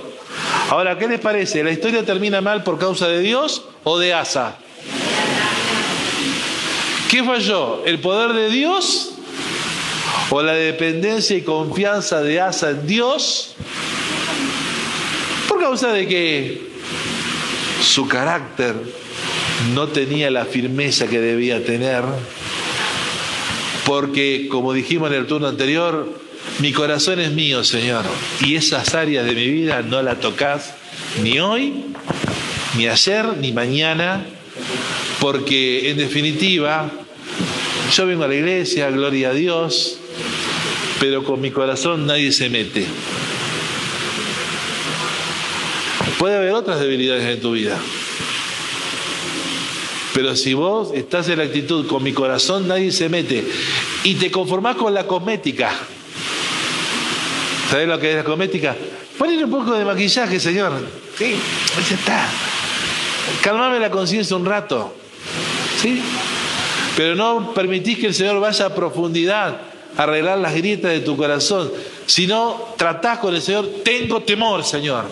Ahora, ¿qué les parece? ¿La historia termina mal por causa de Dios o de Asa? ¿Qué falló? ¿El poder de Dios o la dependencia y confianza de Asa en Dios? Por causa de que su carácter no tenía la firmeza que debía tener, porque como dijimos en el turno anterior, mi corazón es mío, Señor, y esas áreas de mi vida no la tocas ni hoy, ni ayer, ni mañana, porque en definitiva yo vengo a la iglesia, gloria a Dios, pero con mi corazón nadie se mete. Puede haber otras debilidades en tu vida. Pero si vos estás en la actitud, con mi corazón nadie se mete, y te conformás con la cosmética, ¿sabés lo que es la cosmética? Ponle un poco de maquillaje, Señor. Sí, ya está. Calmame la conciencia un rato. ¿Sí? Pero no permitís que el Señor vaya a profundidad a arreglar las grietas de tu corazón. Sino tratás con el Señor, tengo temor, Señor.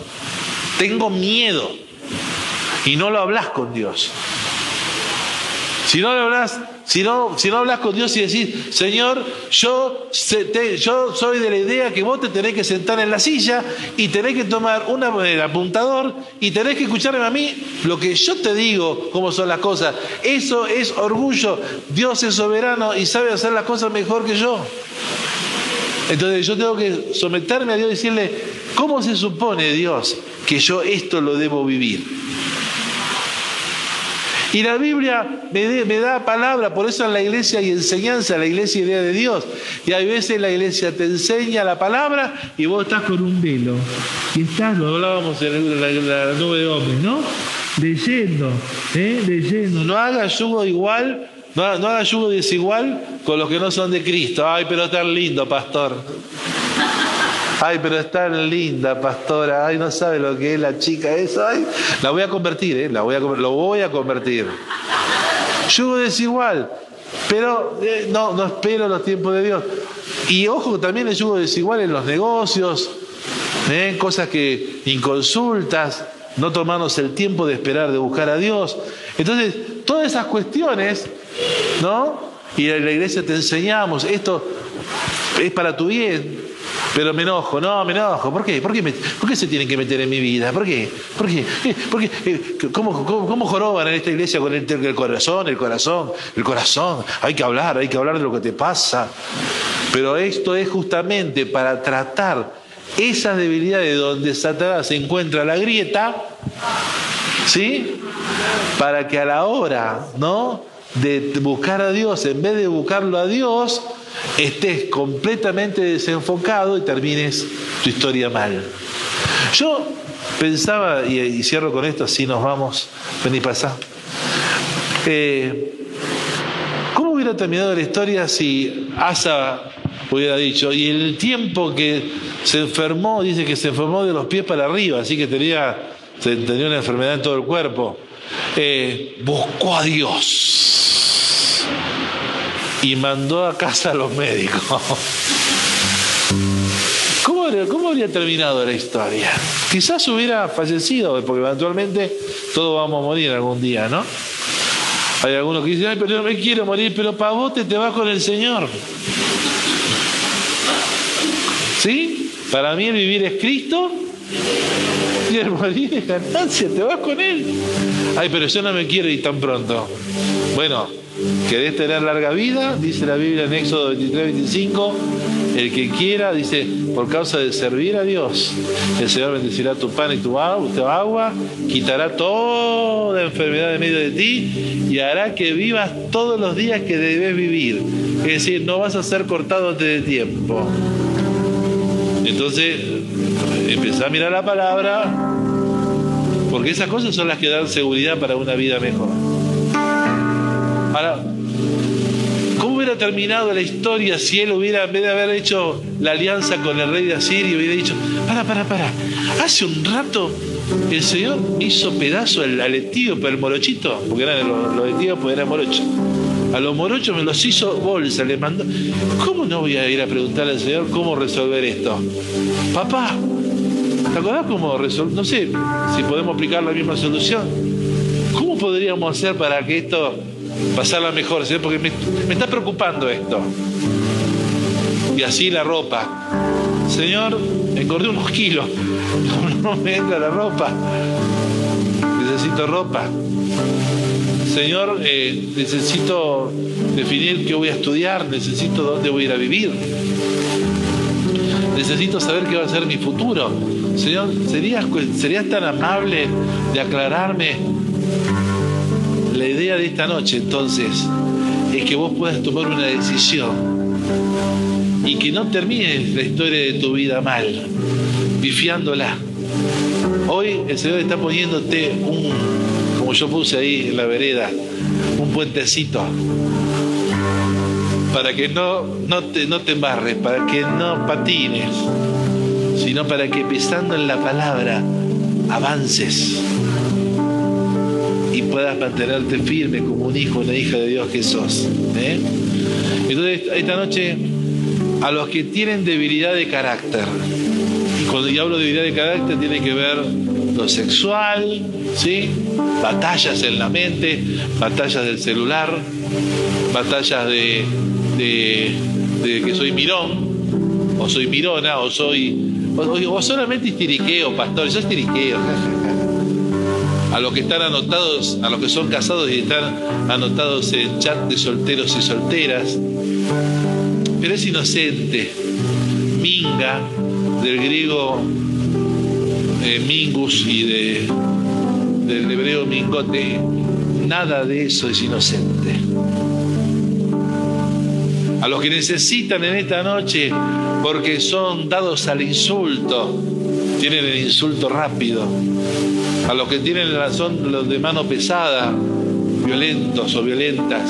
Tengo miedo. Y no lo hablas con Dios. Si no hablas, si no, si no hablas con Dios y decís, Señor, yo, yo soy de la idea que vos te tenés que sentar en la silla y tenés que tomar una, el apuntador y tenés que escucharme a mí lo que yo te digo, cómo son las cosas. Eso es orgullo. Dios es soberano y sabe hacer las cosas mejor que yo. Entonces yo tengo que someterme a Dios y decirle, ¿cómo se supone Dios que yo esto lo debo vivir? Y la Biblia me, da palabra, por eso en la iglesia hay enseñanza, la iglesia idea de Dios. Y hay veces la iglesia te enseña la palabra y vos estás con un velo. Y estás, lo hablábamos en la, nube de hombres, ¿no? Leyendo, ¿eh? leyendo. No haga yugo igual, no, no haga yugo desigual con los que no son de Cristo. Ay, pero tan lindo, pastor. Ay, pero es tan linda, pastora. Ay, no sabe lo que es la chica esa. Ay, la voy a convertir, ¿eh? La voy a, lo voy a convertir. Yugo desigual. Pero eh, no, no espero los tiempos de Dios. Y ojo, también el yugo desigual en los negocios, ¿eh? cosas que inconsultas, no tomarnos el tiempo de esperar, de buscar a Dios. Entonces, todas esas cuestiones, ¿no? Y en la iglesia te enseñamos, esto es para tu bien, pero me enojo, no, me enojo. ¿Por qué? ¿Por qué, ¿por qué se tienen que meter en mi vida? ¿Por qué? ¿Por qué? ¿Por qué? Eh, ¿Cómo, cómo, joroban en esta iglesia con el, el, corazón, el corazón, el corazón? Hay que hablar, hay que hablar de lo que te pasa. Pero esto es justamente para tratar esas debilidades donde Satanás se encuentra la grieta, ¿sí? Para que a la hora, ¿no? De buscar a Dios, en vez de buscarlo a Dios, estés completamente desenfocado y termines tu historia mal. Yo pensaba, y, cierro con esto, así nos vamos, ven y pasa. Eh, ¿Cómo hubiera terminado la historia si Asa hubiera dicho, y el tiempo que se enfermó, dice que se enfermó de los pies para arriba, así que tenía, tenía una enfermedad en todo el cuerpo, eh, buscó a Dios y mandó a casa a los médicos. ¿Cómo, habría terminado la historia? Quizás hubiera fallecido, porque eventualmente todos vamos a morir algún día, ¿no? Hay algunos que dicen, ay, pero no me quiero morir, pero para vos te, te vas con el Señor. ¿Sí? Para mí el vivir es Cristo y el morir es ganancia, te vas con Él. Ay, pero yo no me quiero ir tan pronto. Bueno, ¿Querés tener larga vida? Dice la Biblia en Éxodo 23, 25. El que quiera, dice, por causa de servir a Dios, el Señor bendecirá tu pan y tu agua, quitará toda enfermedad de medio de ti y hará que vivas todos los días que debes vivir. Es decir, no vas a ser cortado antes de tiempo. Entonces, empezá a mirar la palabra, porque esas cosas son las que dan seguridad para una vida mejor. Ahora, ¿cómo hubiera terminado la historia si él hubiera, en vez de haber hecho la alianza con el rey de Asiria, hubiera dicho, para, para, para, hace un rato el Señor hizo pedazo al, al etíope, el morochito, porque eran los, los etíopes eran morochos. A los morochos me los hizo bolsa, le mandó. ¿Cómo no voy a ir a preguntarle al Señor cómo resolver esto? Papá, ¿te acordás cómo resolver? No sé si podemos aplicar la misma solución. ¿Cómo podríamos hacer para que esto pasarla mejor, porque me, está preocupando esto. Y así la ropa. Señor, engordé unos kilos, <laughs> no me entra la ropa. Necesito ropa. Señor, eh, necesito definir qué voy a estudiar, necesito dónde voy a ir a vivir. Necesito saber qué va a ser mi futuro. Señor, ¿serías, ¿serías tan amable de aclararme la idea de esta noche entonces es que vos puedas tomar una decisión Y que no termines la historia de tu vida mal, pifiándola. Hoy el Señor está poniéndote un, como yo puse ahí en la vereda, un puentecito para que no, no, te, no te embarres, para que no patines, sino para que pisando en la palabra avances puedas mantenerte firme como un hijo, una hija de Dios que sos. ¿eh? Entonces, esta noche, a los que tienen debilidad de carácter, y cuando yo hablo de debilidad de carácter, tiene que ver lo sexual, ¿sí? batallas en la mente, batallas del celular, batallas de, de, que soy mirón, o soy mirona, o soy. O, solamente estiriqueo, pastor, yo estiriqueo. A los que están anotados, a los que son casados y están anotados en chat de solteros y solteras. Pero es inocente. Minga, del griego eh, mingus y de, del hebreo mingote. Nada de eso es inocente a los que necesitan en esta noche porque son dados al insulto, tienen el insulto rápido, a los que tienen razón los de mano pesada, violentos o violentas,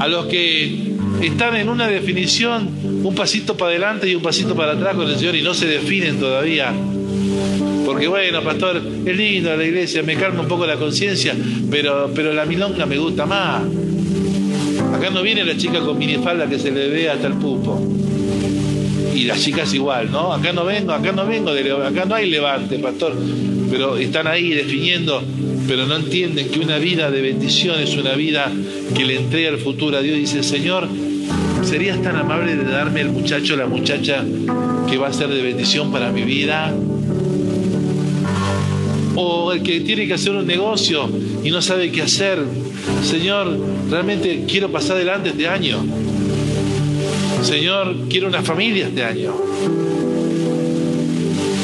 a los que están en una definición un pasito para adelante y un pasito para atrás con el Señor y no se definen todavía. Porque bueno, pastor, es lindo la iglesia, me calma un poco la conciencia, pero, pero la milonga me gusta más. Acá no viene la chica con minifalda que se le ve hasta el pupo. Y las chicas igual, ¿no? Acá no vengo, acá no vengo, acá no hay levante, pastor. Pero están ahí definiendo, pero no entienden que una vida de bendición es una vida que le entrega el futuro a Dios. Dice, Señor, ¿serías tan amable de darme el muchacho, la muchacha que va a ser de bendición para mi vida? O el que tiene que hacer un negocio y no sabe qué hacer, Señor, realmente quiero pasar adelante este año. Señor, quiero una familia este año.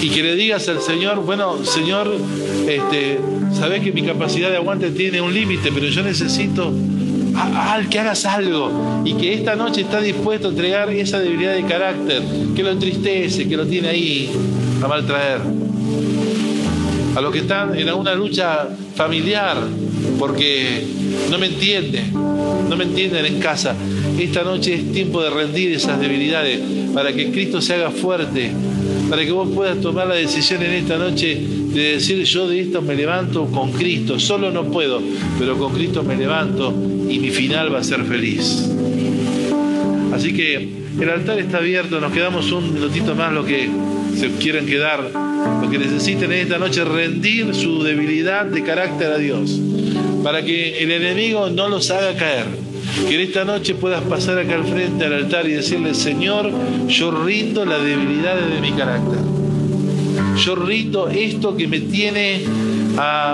Y que le digas al Señor, bueno, Señor, este, sabes que mi capacidad de aguante tiene un límite, pero yo necesito al que hagas algo y que esta noche está dispuesto a entregar esa debilidad de carácter que lo entristece, que lo tiene ahí a maltraer. A los que están en alguna lucha familiar, porque no me entienden, no me entienden en casa. Esta noche es tiempo de rendir esas debilidades para que Cristo se haga fuerte, para que vos puedas tomar la decisión en esta noche de decir yo de esto me levanto con Cristo, solo no puedo, pero con Cristo me levanto y mi final va a ser feliz. Así que el altar está abierto, nos quedamos un minutito más lo que se quieran quedar, lo que necesiten en esta noche rendir su debilidad de carácter a Dios para que el enemigo no los haga caer. Que en esta noche puedas pasar acá al frente al altar y decirle, Señor, yo rindo la debilidad de mi carácter. Yo rindo esto que me tiene,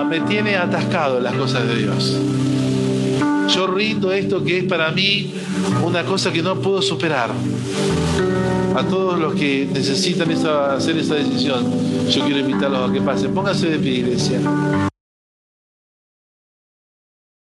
me tiene atascado en las cosas de Dios. Yo rindo esto que es para mí una cosa que no puedo superar. A todos los que necesitan hacer esa decisión, yo quiero invitarlos a que pasen. Pónganse de pie, iglesia.